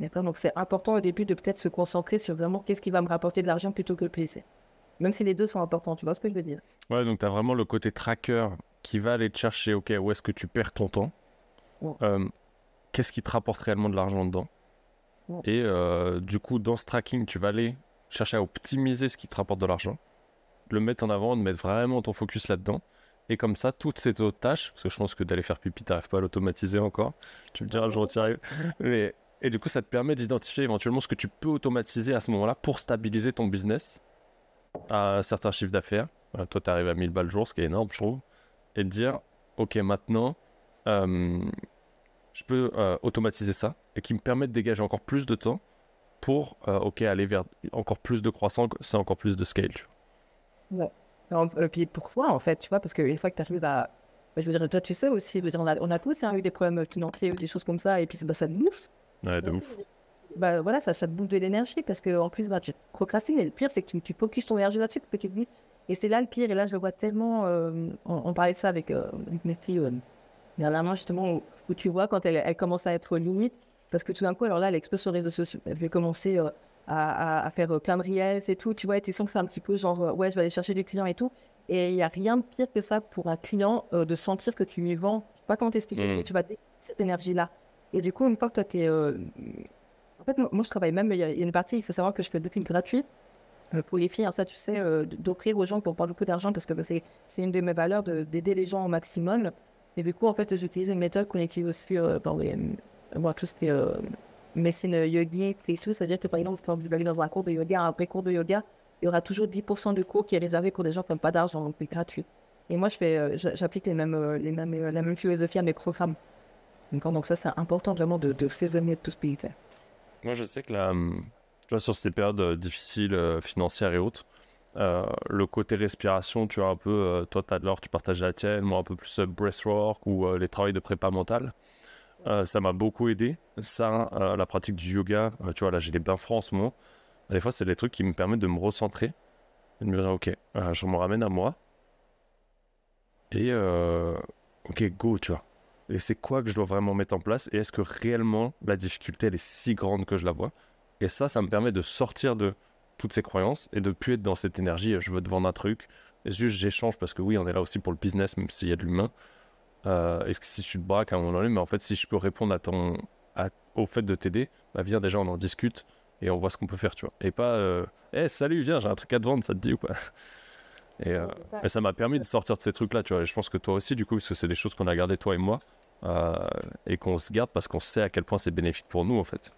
D'accord? Donc, c'est important au début de peut-être se concentrer sur vraiment qu'est-ce qui va me rapporter de l'argent plutôt que le plaisir. Même si les deux sont importants, tu vois ce que je veux dire? Ouais, donc tu as vraiment le côté tracker qui va aller te chercher, ok, où est-ce que tu perds ton temps? Qu'est-ce qui te rapporte réellement de l'argent dedans? Et euh, du coup, dans ce tracking, tu vas aller chercher à optimiser ce qui te rapporte de l'argent, le mettre en avant, de mettre vraiment ton focus là-dedans. Et comme ça, toutes ces autres tâches, parce que je pense que d'aller faire pipi, t'arrives pas à l'automatiser encore. Tu me diras tu arrives. Mais, et du coup, ça te permet d'identifier éventuellement ce que tu peux automatiser à ce moment-là pour stabiliser ton business à un certain chiffre d'affaires. toi, tu arrives à 1000 balles le jour, ce qui est énorme, je trouve. Et de dire, OK, maintenant, euh, je peux euh, automatiser ça et qui me permet de dégager encore plus de temps pour euh, ok aller vers encore plus de croissance, c'est encore plus de scale. Ouais. Et puis pourquoi en fait, tu vois, parce qu'une fois que tu arrives à. Je veux dire, toi tu sais aussi, on, a, on a tous hein, eu des problèmes financiers ou des choses comme ça, et puis bah, ça te bouffe. Ouais, de ouf. Bah voilà, ça, ça te bouffe de l'énergie parce qu'en plus, bah, tu procrastines et le pire, c'est que tu, tu focuses ton énergie là-dessus parce que tu dis. Et c'est là le pire, et là je le vois tellement. Euh, on, parlait de ça avec, avec mes filles dernièrement, justement, où tu vois quand elle, elle commence à être limite, parce que tout d'un coup, alors là, elle explose sur les réseaux sociaux. Elle veut commencer euh, à, à, faire euh, plein de reels et tout. Tu vois, et tu sens que c'est un petit peu genre, euh, ouais, je vais aller chercher du client et tout. Et il n'y a rien de pire que ça pour un client de sentir que tu lui vends. Je sais pas comment t'expliquer, mais mmh. tu vas dégager cette énergie-là. Et du coup, une fois que toi, tu es. En fait, moi, je travaille même, il y, a une partie, il faut savoir que je fais beaucoup gratuit pour les filles, ça tu sais, d'offrir aux gens qui ont pas beaucoup d'argent parce que bah, c'est une de mes valeurs d'aider les gens au maximum. Et du coup, en fait, j'utilise une méthode qu'on utilise aussi euh, dans les, euh, tout ce qui est euh, médecine yogi et tout. C'est-à-dire que par exemple, quand vous allez dans un cours de yoga, un vrai cours de yoga, il y aura toujours 10% de cours qui est réservé pour des gens qui n'ont pas d'argent, donc c'est gratuit. Et moi, je fais, j'applique les mêmes, les la même philosophie à mes programmes. Donc ça, c'est important vraiment de, de saisonner tout ce pays. Moi, je sais que là, sur ces périodes difficiles financières et autres, euh, le côté respiration, tu as un peu, euh, toi, as de l'or, tu partages la tienne, moi un peu plus euh, breathwork ou les travaux de prépa mentale. ça m'a beaucoup aidé. Ça, la pratique du yoga, tu vois, là j'ai des bains froids en ce moment. Des fois, c'est des trucs qui me permettent de me recentrer et de me dire, ok, je me ramène à moi. Et ok, go, tu vois. Et c'est quoi que je dois vraiment mettre en place Et est-ce que réellement la difficulté, elle est si grande que je la vois? Et ça, ça me permet de sortir de toutes ces croyances et de plus être dans cette énergie, je veux te vendre un truc. Et juste j'échange parce que oui, on est là aussi pour le business, même s'il y a de l'humain. Euh, Est-ce que si je te braque à un moment donné, mais en fait, si je peux répondre à ton, au fait de t'aider, bah viens déjà, on en discute et on voit ce qu'on peut faire, tu vois. Et pas, euh, hey, salut, viens, j'ai un truc à te vendre, ça te dit ou pas? Et, euh, ça m'a permis de sortir de ces trucs-là, tu vois. Et je pense que toi aussi, du coup, parce que c'est des choses qu'on a gardées, toi et moi, euh, et qu'on se garde parce qu'on sait à quel point c'est bénéfique pour nous, en fait.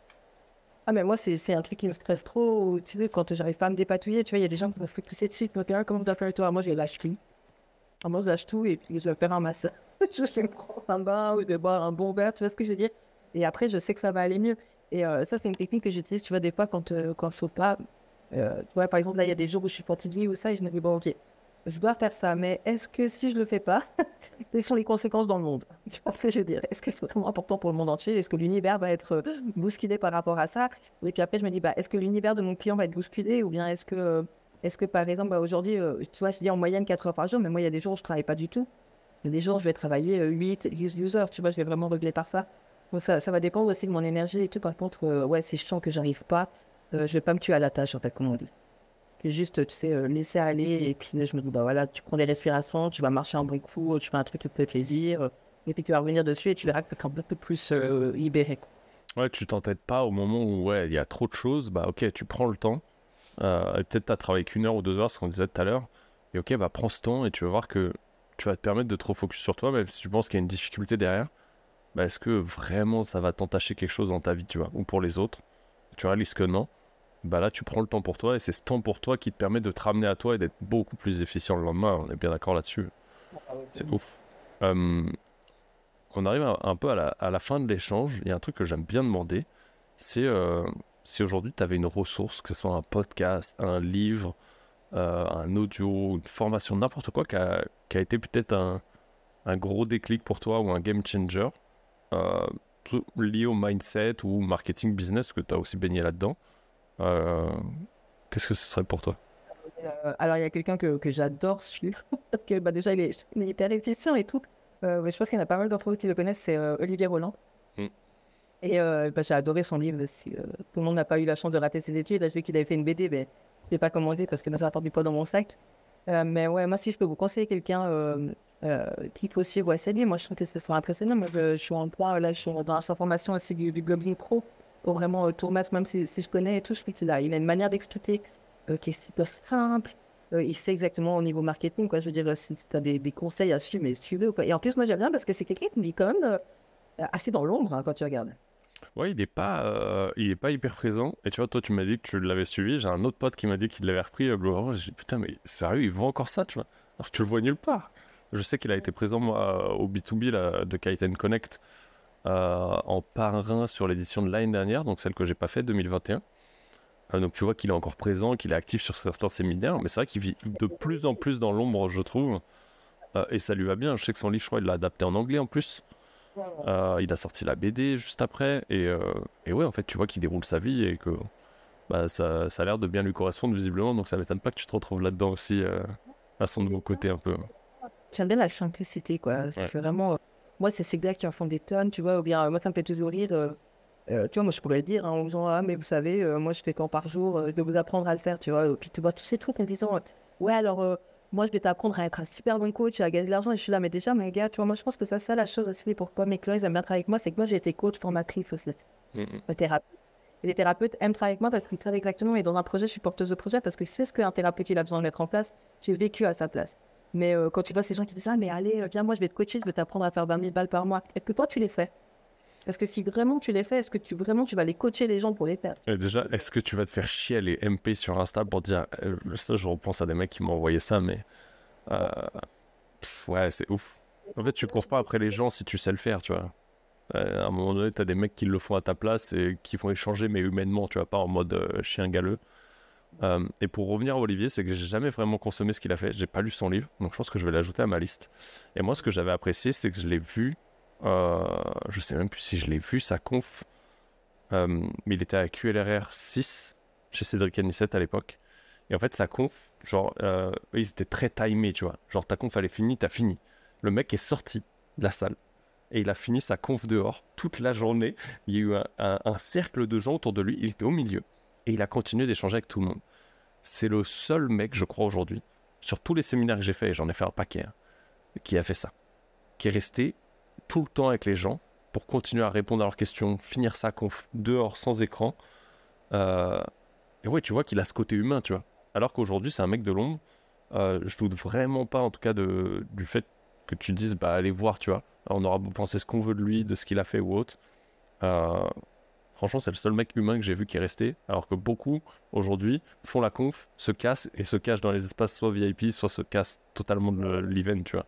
Ah, mais moi, c'est un truc qui me stresse trop. Tu sais, quand j'arrive pas à me dépatouiller, tu vois, il y a des gens qui me font pousser dessus. Tu me comment tu dois faire toi Moi, je lâche tout. moi, je lâche tout et puis je vais faire un massage. je vais me prendre un bain ou je vais boire un bon verre, tu vois ce que je veux dire? Et après, je sais que ça va aller mieux. Et euh, ça, c'est une technique que j'utilise, tu vois, des fois quand, euh, quand je ne pas. Euh, tu vois, par exemple, là, il y a des jours où je suis fatiguée ou ça, et je me dis, bon, ok, je dois faire ça, mais est-ce que si je le fais pas, quelles sont les conséquences dans le monde? Tu vois que je veux Est-ce que c'est vraiment important pour le monde entier? Est-ce que l'univers va être euh, bousculé par rapport à ça? Et puis après, je me dis, bah, est-ce que l'univers de mon client va être bousculé? Ou bien est-ce que, est-ce que par exemple, bah, aujourd'hui, euh, tu vois, je dis en moyenne 4 heures par jour, mais moi, il y a des jours où je travaille pas du tout. Il y a des jours, je vais travailler 8, 10 heures, tu vois, je vais vraiment régler par ça. Ça, va dépendre aussi de mon énergie et tout. Par contre, euh, ouais, si je sens que j'arrive pas, euh, je vais pas me tuer à la tâche, en fait, comme on dit. Je juste, tu sais, euh, laisser aller. Et puis, je me dis, bah voilà, tu prends des respirations, tu vas marcher un brick fou, tu fais un truc qui te fait plaisir. et puis, tu vas revenir dessus et tu verras que tu es un peu plus libéré. Ouais, tu t'entêtes pas au moment où ouais, il y a trop de choses. Bah, ok, tu prends le temps. et peut-être tu as travaillé qu'une heure ou deux heures, ce qu'on disait tout à l'heure. Et ok, bah prends ce temps et tu vas voir que tu vas te permettre de trop focus sur toi, même si tu penses qu'il y a une difficulté derrière. Bah, est-ce que vraiment ça va t'entacher quelque chose dans ta vie, tu vois, ou pour les autres? Tu réalises que non. Bah là, tu prends le temps pour toi et c'est ce temps pour toi qui te permet de te ramener à toi et d'être beaucoup plus efficient le lendemain. On est bien d'accord là-dessus. C'est ouf. Hum, on arrive un peu à la, à la fin de l'échange. Il y a un truc que j'aime bien demander. C'est euh, si aujourd'hui tu avais une ressource, que ce soit un podcast, un livre, euh, un audio, une formation, n'importe quoi, qui a, qui a été peut-être un, un, gros déclic pour toi ou un game changer euh, lié au mindset ou marketing business, que tu as aussi baigné là-dedans. Euh, qu'est-ce que ce serait pour toi? Alors, il y a quelqu'un que, que j'adore suivre, parce que bah, déjà, il est, hyper efficient et tout. mais je pense qu'il y en a pas mal d'entre vous qui le connaissent, c'est Olivier Roland. Mm. Et bah, j'ai adoré son livre. Si, tout le monde n'a pas eu la chance de rater ses études, j'ai vu qu'il avait fait une BD, mais je l'ai pas commandé parce que ça n'a pas dans mon sac. Euh, mais ouais, moi, si je peux vous conseiller quelqu'un euh, euh, qui peut aussi vous essayer, moi, je trouve que c'est fort impressionnant. Moi, je, suis en point, là, je suis dans sa formation aussi du, du Goblin Pro pour vraiment tout remettre, même si, si, je connais et tout, je trouve qu'il a, il a une manière d'expliquer qui est super simple. il sait exactement au niveau marketing, quoi. Je veux dire, si, tu as des, des, conseils à suivre, mais suivez. Quoi. Et en plus, moi, j'aime bien parce que c'est quelqu'un qui me dit quand même assez dans l'ombre hein, quand tu regardes. Ouais, il n'est pas, euh, il est pas hyper présent. Et tu vois, toi, tu m'as dit que tu l'avais suivi. J'ai un autre pote qui m'a dit qu'il l'avait repris euh, Blue Orange. J'ai dit, putain, mais sérieux, il vend encore ça, tu vois? Alors tu le vois nulle part. Je sais qu'il a été présent, moi, au B2B là, de Kiten Connect euh, en parrain sur l'édition de l'année dernière, donc celle que j'ai pas faite, 2021. donc tu vois qu'il est encore présent, qu'il est actif sur certains séminaires. Mais c'est vrai qu'il vit de plus en plus dans l'ombre, je trouve. et ça lui va bien. Je sais que son livre, je crois, il l'a adapté en anglais en plus. Euh, il a sorti la BD juste après. Et, euh, et ouais, en fait, tu vois qu'il déroule sa vie et que bah, ça, ça a l'air de bien lui correspondre visiblement. Donc ça m'étonne pas que tu te retrouves là-dedans aussi, euh, à son nouveau côté un peu. J'aime bien la simplicité, quoi. vraiment. Moi, c'est ces gars qui en font des tonnes, tu vois. Ou bien, moi, ça me fait toujours rire. tu vois, moi, je pourrais le dire hein, en disant Ah, mais vous savez, moi, je fais quand par jour de vous apprendre à le faire, tu vois. puis, tu vois, tous ces trucs en disant Ouais, alors moi, je vais t'apprendre à être un super bon coach, à gagner de l'argent. Et je suis là, mais déjà, mes gars, tu vois, moi, je pense que ça, c'est la chose aussi pourquoi mes clients, ils aiment bien travailler avec moi, c'est que moi, j'ai été coach formatrice aussi. Mm thérapeute. Et les thérapeutes aiment travailler avec moi parce qu'ils savent exactement, et dans un projet, je suis porteuse de projet parce que c'est ce qu'un thérapeute il a besoin de mettre en place. J'ai vécu à sa place. Mais euh, quand tu vois ces gens qui disent, ah, mais allez, viens, moi, je vais te coacher, je vais t'apprendre à faire 20 000 balles par mois. Est-ce que toi, tu les fais? Parce que si vraiment tu les fais, est-ce que tu vraiment tu vas les coacher les gens pour les faire? Déjà, est-ce que tu vas te faire chier les MP sur Insta pour dire euh, ça Je repense à des mecs qui m'ont envoyé ça, mais euh, ouais, c'est ouf. En fait, tu cours pas après les gens si tu sais le faire, tu vois. Euh, à un moment donné, tu as des mecs qui le font à ta place et qui vont échanger, mais humainement, tu vois, pas en mode euh, chien galeux. Et pour revenir à Olivier, c'est que j'ai jamais vraiment consommé ce qu'il a fait. J'ai pas lu son livre, donc je pense que je vais l'ajouter à ma liste. Et moi, ce que j'avais apprécié, c'est que je l'ai vu. je sais même plus si je l'ai vu, sa conf. mais il était à QLRR 6 chez Cédric Anissette à l'époque. Et en fait, sa conf, genre, euh, ils étaient très timés, tu vois. Genre, ta conf, elle est finie, t'as fini. Le mec est sorti de la salle et il a fini sa conf dehors toute la journée. Il y a eu un, cercle de gens autour de lui, il était au milieu et il a continué d'échanger avec tout le monde. C'est le seul mec, je crois, aujourd'hui, sur tous les séminaires que j'ai fait, et j'en ai fait un paquet, hein, qui a fait ça. Qui est resté tout le temps avec les gens pour continuer à répondre à leurs questions, finir sa conf dehors sans écran. Euh, et ouais, tu vois qu'il a ce côté humain, tu vois. Alors qu'aujourd'hui, c'est un mec de l'ombre. Euh, je doute vraiment pas, en tout cas, de, du fait que tu dises, bah, allez voir, tu vois. On aura penser ce qu'on veut de lui, de ce qu'il a fait ou autre. Euh, franchement, c'est le seul mec humain que j'ai vu qui est resté. Alors que beaucoup, aujourd'hui, font la conf, se cassent et se cachent dans les espaces soit VIP, soit se cassent totalement de l'event, tu vois.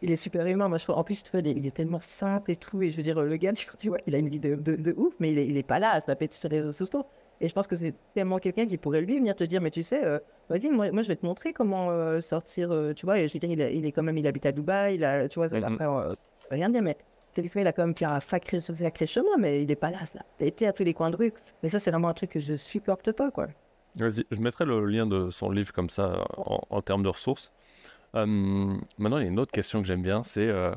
Il est super humain. Moi, je, en plus, tu vois, il est tellement simple et tout. Et je veux dire, le gars, tu vois, il a une vie de, de, ouf, mais il est, il est pas là à se la péter sur les réseaux sociaux. Et je pense que c'est tellement quelqu'un qui pourrait lui venir te dire, mais tu sais, euh, vas-y, moi, moi, je vais te montrer comment euh, sortir, euh, tu vois. Et je veux dire, il, il, est quand même, il habite à Dubaï, il a, tu vois, mm -hmm. rien dire, mais il a quand même fait un sacré, sacré chemin, mais il n'est pas là, ça. Il a été à tous les coins de rue. Mais ça, c'est vraiment un truc que je supporte pas, quoi. Vas-y, je mettrai le lien de son livre comme ça en, en termes de ressources. Euh, maintenant, il y a une autre question que j'aime bien, c'est euh,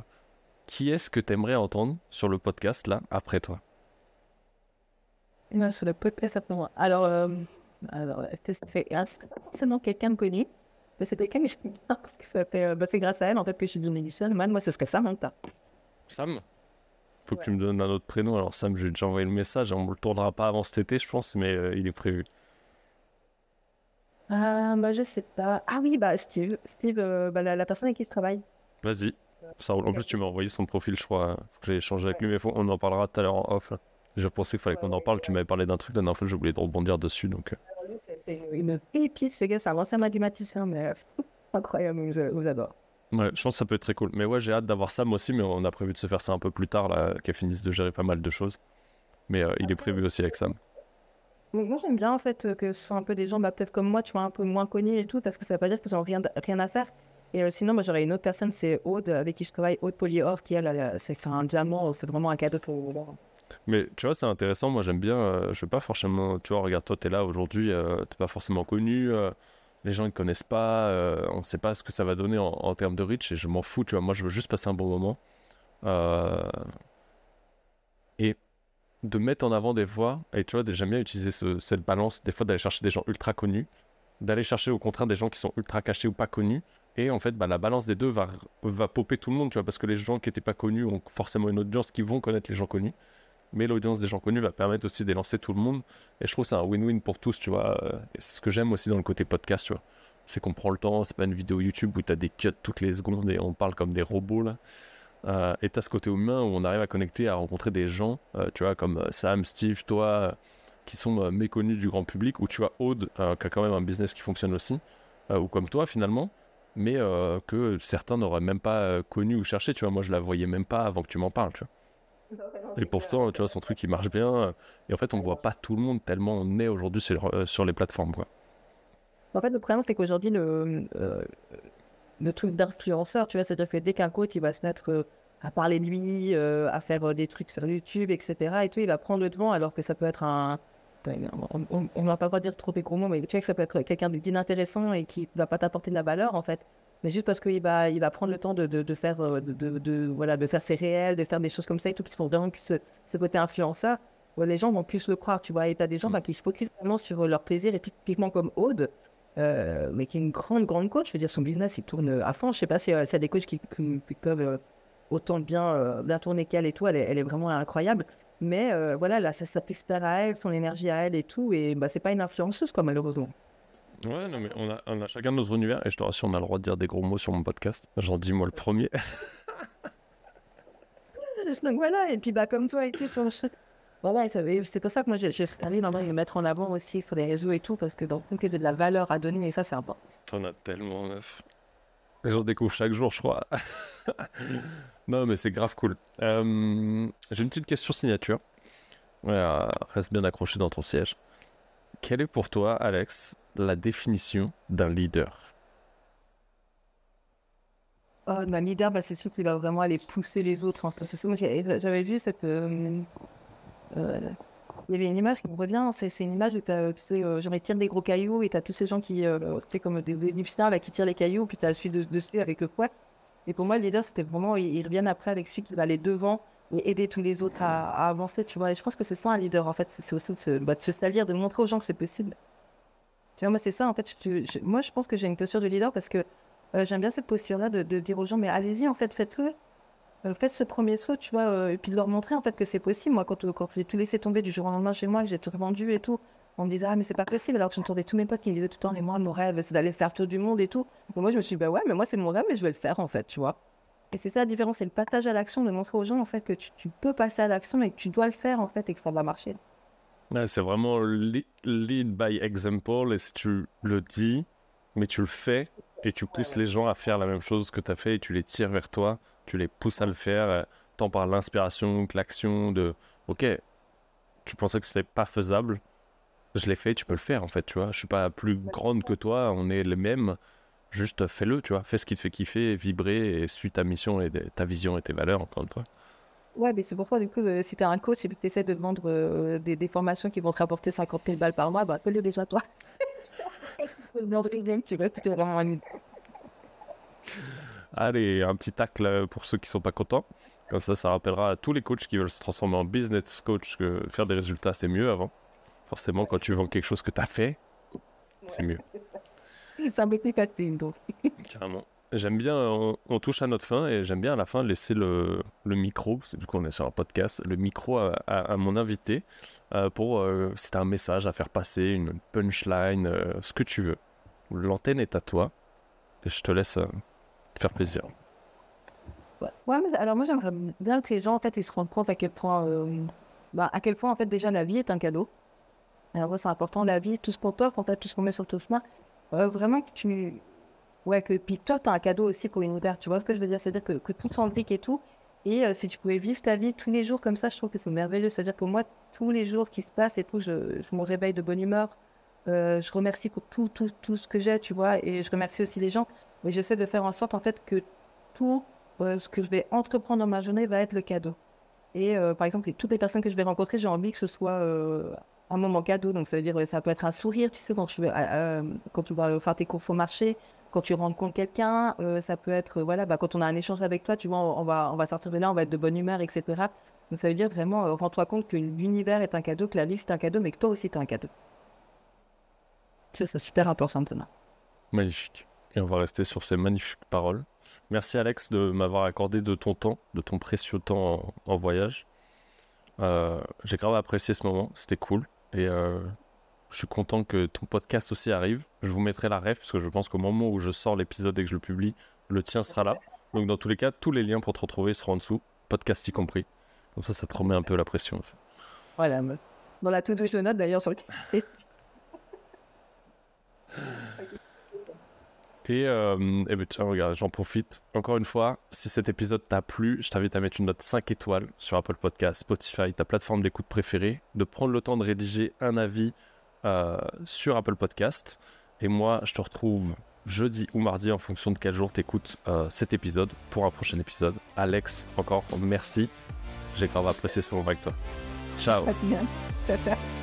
qui est-ce que tu aimerais entendre sur le podcast là après toi? Non, sur le podcast après moi. Alors, euh, alors c'est seulement quelqu'un de connu. Mais c'est quelqu'un que j'aime bien parce que ça fait, euh, bah, c'est grâce à elle en fait que je suis devenue. Man, moi, ce serait Samantha. Sam Faut que tu me donnes un autre prénom. Alors Sam, j'ai déjà envoyé le message. On ne le tournera pas avant cet été, je pense, mais euh, il est prévu. Ah, bah, je sais pas. Ah oui, bah, Steve. Steve, euh, bah, la, la personne avec qui je travaille. Vas-y. Ça roule. En plus, tu m'as envoyé son profil, je crois. Faut que j'ai échangé avec lui, mais faut- on en parlera tout à l'heure en off. là. Je pensais qu'il fallait qu'on en parle. Tu m'avais parlé d'un truc la dernière fois, j'ai oublié de rebondir dessus. Donc, Alors, lui, c'est- C'est une pépite, ce gars. C'est un ancien mathématicien, mais incroyable. Je vous adore. Ouais, je pense que ça peut être très cool. Mais ouais, j'ai hâte d'avoir Sam aussi, mais on a prévu de se faire ça un peu plus tard, là, qu'elle finisse de gérer pas mal de choses. Mais euh, il est prévu aussi avec Sam. Donc, moi, j'aime bien en fait euh, que ce sont un peu des gens, bah, peut-être comme moi, tu vois, un peu moins connus et tout, parce que ça veut pas dire qu'ils ont rien, rien à faire. Et euh, sinon, moi, j'aurais une autre personne, c'est Aude, avec qui je travaille, Aude Polyor, qui elle, c'est un diamant, c'est vraiment un cadeau pour moi. Mais tu vois, c'est intéressant. Moi, j'aime bien. euh, je sais pas forcément. Tu vois, regarde, toi, t'es là aujourd'hui. t'es pas forcément connu. Les gens ne connaissent pas. euh, on sait pas ce que ça va donner en, termes de reach. Et je m'en fous. Tu vois, moi, je veux juste passer un bon moment. Euh, et de mettre en avant des voix. Et tu vois, j'aime bien utiliser ce- cette balance. Des fois, d'aller chercher des gens ultra connus. D'aller chercher au contraire des gens qui sont ultra cachés ou pas connus. Et en fait, bah, la balance des deux va, va popper tout le monde. Tu vois, parce que les gens qui étaient pas connus ont forcément une audience qui vont connaître les gens connus mais l'audience des gens connus va permettre aussi d'élancer tout le monde. Et je trouve que c'est un win-win pour tous, tu vois. euh, c'est ce que j'aime aussi dans le côté podcast, tu vois. C'est qu'on prend le temps, c'est pas une vidéo YouTube où tu as des cuts toutes les secondes et on parle comme des robots, là. Euh, et tu ce côté humain où on arrive à connecter, à rencontrer des gens, euh, tu vois, comme Sam, Steve, toi, qui sont méconnus du grand public, ou tu as Aude, qui a quand même un business qui fonctionne aussi, ou comme toi finalement, mais que certains n'auraient même pas connu ou cherché, tu vois. Moi, je la voyais même pas avant que tu m'en parles, tu vois. Et pourtant, tu vois, son truc, il marche bien. Et en fait, on voit pas tout le monde tellement on est aujourd'hui sur, euh, les plateformes, quoi. En fait, le problème, c'est qu'aujourd'hui, le, euh, le truc d'influenceur, tu vois, c'est-à-dire que dès qu'un coach, il va se mettre euh, à parler de lui, à faire des trucs sur YouTube, etc., et tout, il va prendre le devant, alors que ça peut être un... On, on va pas dire trop des gros mots, mais tu sais que ça peut être quelqu'un d'inintéressant et qui va pas t'apporter de la valeur, en fait. Mais juste parce qu'il va, il va prendre le temps de, de, de faire, euh, de, de, voilà, de faire ses réels, de faire des choses comme ça et tout, qui font vraiment que ce, ce côté influenceur, les gens vont plus le croire, tu vois. Et t'as des gens Mm. bah, qui se focusent vraiment sur leur plaisir, et typiquement comme Aude, euh, mais qui est une grande, grande coach. Je veux dire, son business, il tourne à fond. Je sais pas si euh, c'est des coachs qui, qui- qui peuvent euh, autant bien, euh, bien tourner qu'elle et tout. Elle est, elle est vraiment incroyable. Mais euh, voilà, là, ça s'applique à elle, son énergie à elle et tout. Et bah, c'est pas une influenceuse, quoi, malheureusement. Ouais, non, mais on a, on a chacun notre univers. Et je te rassure, on a le droit de dire des gros mots sur mon podcast. J'en dis moi le premier. Donc voilà, et puis bah, comme toi et tout, sur le ch- Voilà, c'est pour ça que moi, je, je suis allée dans le mettre en avant aussi sur les réseaux et tout, parce que dans le que de la valeur à donner, et ça, c'est important. T'en as tellement, meuf. J'en découvre chaque jour, je crois. non, mais c'est grave cool. Euh, J'ai une petite question signature. Ouais, euh, reste bien accroché dans ton siège. Quelle est pour toi, Alex, la définition d'un leader Oh, leader, bah, c'est sûr qu'il va vraiment aller pousser les autres. hein, c'est moi, j'ai- j'avais vu cette. euh, euh, il y avait une image qui me revient. C'est une image où tu euh, genre, tirent des gros cailloux et t'as tous ces gens qui. Euh, tu comme des, des là, qui tirent les cailloux, puis t'as celui de- avec le poids. Et pour moi, le leader, c'était vraiment. Ils, reviennent après avec celui qui va aller devant et aider tous les autres à, avancer, tu vois. Et je pense que c'est ça un leader, en fait. C'est aussi de se, bah, de se salir, de montrer aux gens que c'est possible. Tu vois, moi, c'est ça, en fait. je- moi, je pense que j'ai une posture de leader parce que euh, j'aime bien cette posture-là de, dire aux gens, mais allez-y, en fait, faites-le. Euh, faites ce premier saut, tu vois, euh, et puis de leur montrer, en fait, que c'est possible. Moi, quand, quand j'ai tout laissé tomber du jour au lendemain chez moi, que j'ai tout revendu et tout, on me disait, ah, mais c'est pas possible. Alors que j'entendais tous mes potes qui me disaient tout le temps, mais moi, mon rêve, c'est d'aller faire tour du monde et tout. Moi, je me suis dit, bah ouais, mais moi, c'est mon rêve et je vais le faire, en fait, tu vois. Et c'est ça la différence, c'est le passage à l'action, de montrer aux gens, en fait, que tu, tu peux passer à l'action et que tu dois le faire, en fait, et que ça va marcher. Ouais, C'est vraiment lead by example. Et si tu le dis, mais tu le fais, et tu pousses les gens à faire la même chose que tu as fait, et tu les tires vers toi, tu les pousses à le faire, euh, tant par l'inspiration que l'action de ok, tu pensais que c'était pas faisable, je l'ai fait, tu peux le faire en fait, tu vois. Je suis pas plus grande que toi, on est les mêmes, juste fais-le, tu vois. Fais ce qui te fait kiffer, vibrer, et suis ta mission et ta vision et tes valeurs, encore une fois. Ouais, mais c'est pour ça, du coup, euh, si t'es un coach et que tu essaies de vendre euh, des, des formations qui vont te rapporter 50 000 balles par mois, bah, fais-le déjà toi. Dans le deuxième, tu vois, c'était vraiment un... Allez, un petit tacle pour ceux qui sont pas contents. Comme ça, ça rappellera à tous les coachs qui veulent se transformer en business coach que faire des résultats, c'est mieux avant. Forcément, quand tu vends quelque chose que tu as fait, c'est mieux. Ça m'est plus facile, donc. Carrément. J'aime bien, on, touche à notre fin et j'aime bien à la fin laisser le, micro, c'est du coup on est sur un podcast, le micro à, mon invité euh, pour euh, si tu un message à faire passer, une punchline, euh, ce que tu veux. L'antenne est à toi et je te laisse faire plaisir. Ouais, alors moi j'aimerais bien que les gens en fait ils se rendent compte à quel point, bah, à quel point en fait déjà la vie est un cadeau. Alors c'est important la vie, tout ce qu'on t'offre en fait, tout ce qu'on met sur ton chemin, vraiment que tu Ouais, que puis toi, tu as un cadeau aussi l'univers, tu vois ce que je veux dire? C'est-à-dire que, tout s'imbrique et tout. Et euh, si tu pouvais vivre ta vie tous les jours comme ça, je trouve que c'est merveilleux. C'est-à-dire que moi, tous les jours qui se passent et tout, je, je me réveille de bonne humeur. Euh, je remercie pour tout, tout, tout ce que j'ai, tu vois. Et je remercie aussi les gens. Mais j'essaie de faire en sorte, en fait, que tout euh, ce que je vais entreprendre dans ma journée va être le cadeau. Et par exemple, toutes les personnes que je vais rencontrer, j'ai envie que ce soit un moment cadeau. Donc, ça veut dire, ça peut être un sourire, tu sais, quand tu, quand tu vas faire tes courses au marché quand tu rencontres quelqu'un, euh, ça peut être, voilà, bah, quand on a un échange avec toi, tu vois, on, va, on va sortir de là, on va être de bonne humeur, etc. Donc ça veut dire vraiment, euh, rends-toi compte que l'univers est un cadeau, que la vie c'est un cadeau, mais que toi aussi tu un cadeau. C'est super important maintenant. Magnifique. Et on va rester sur ces magnifiques paroles. Merci Alex de m'avoir accordé de ton temps, de ton précieux temps en, voyage. Euh, j'ai grave apprécié ce moment, c'était cool. Et je suis content que ton podcast aussi arrive. Je vous mettrai la ref parce que je pense qu'au moment où je sors l'épisode et que je le publie, le tien sera là. Donc dans tous les cas, tous les liens pour te retrouver seront en dessous, podcast y compris. Comme ça, ça te remet un peu la pression. Voilà. Dans la toute je note d'ailleurs sur le. Et, euh, et ben tiens, regarde, j'en profite. Encore une fois, si cet épisode t'a plu, je t'invite à mettre une note 5 étoiles sur Apple Podcast, Spotify, ta plateforme d'écoute préférée, de prendre le temps de rédiger un avis euh, sur Apple Podcast. Et moi, je te retrouve jeudi ou mardi en fonction de quel jour tu écoutes euh, cet épisode pour un prochain épisode. Alex, encore merci. J'ai grave apprécié ce moment avec toi. Ciao. Ciao.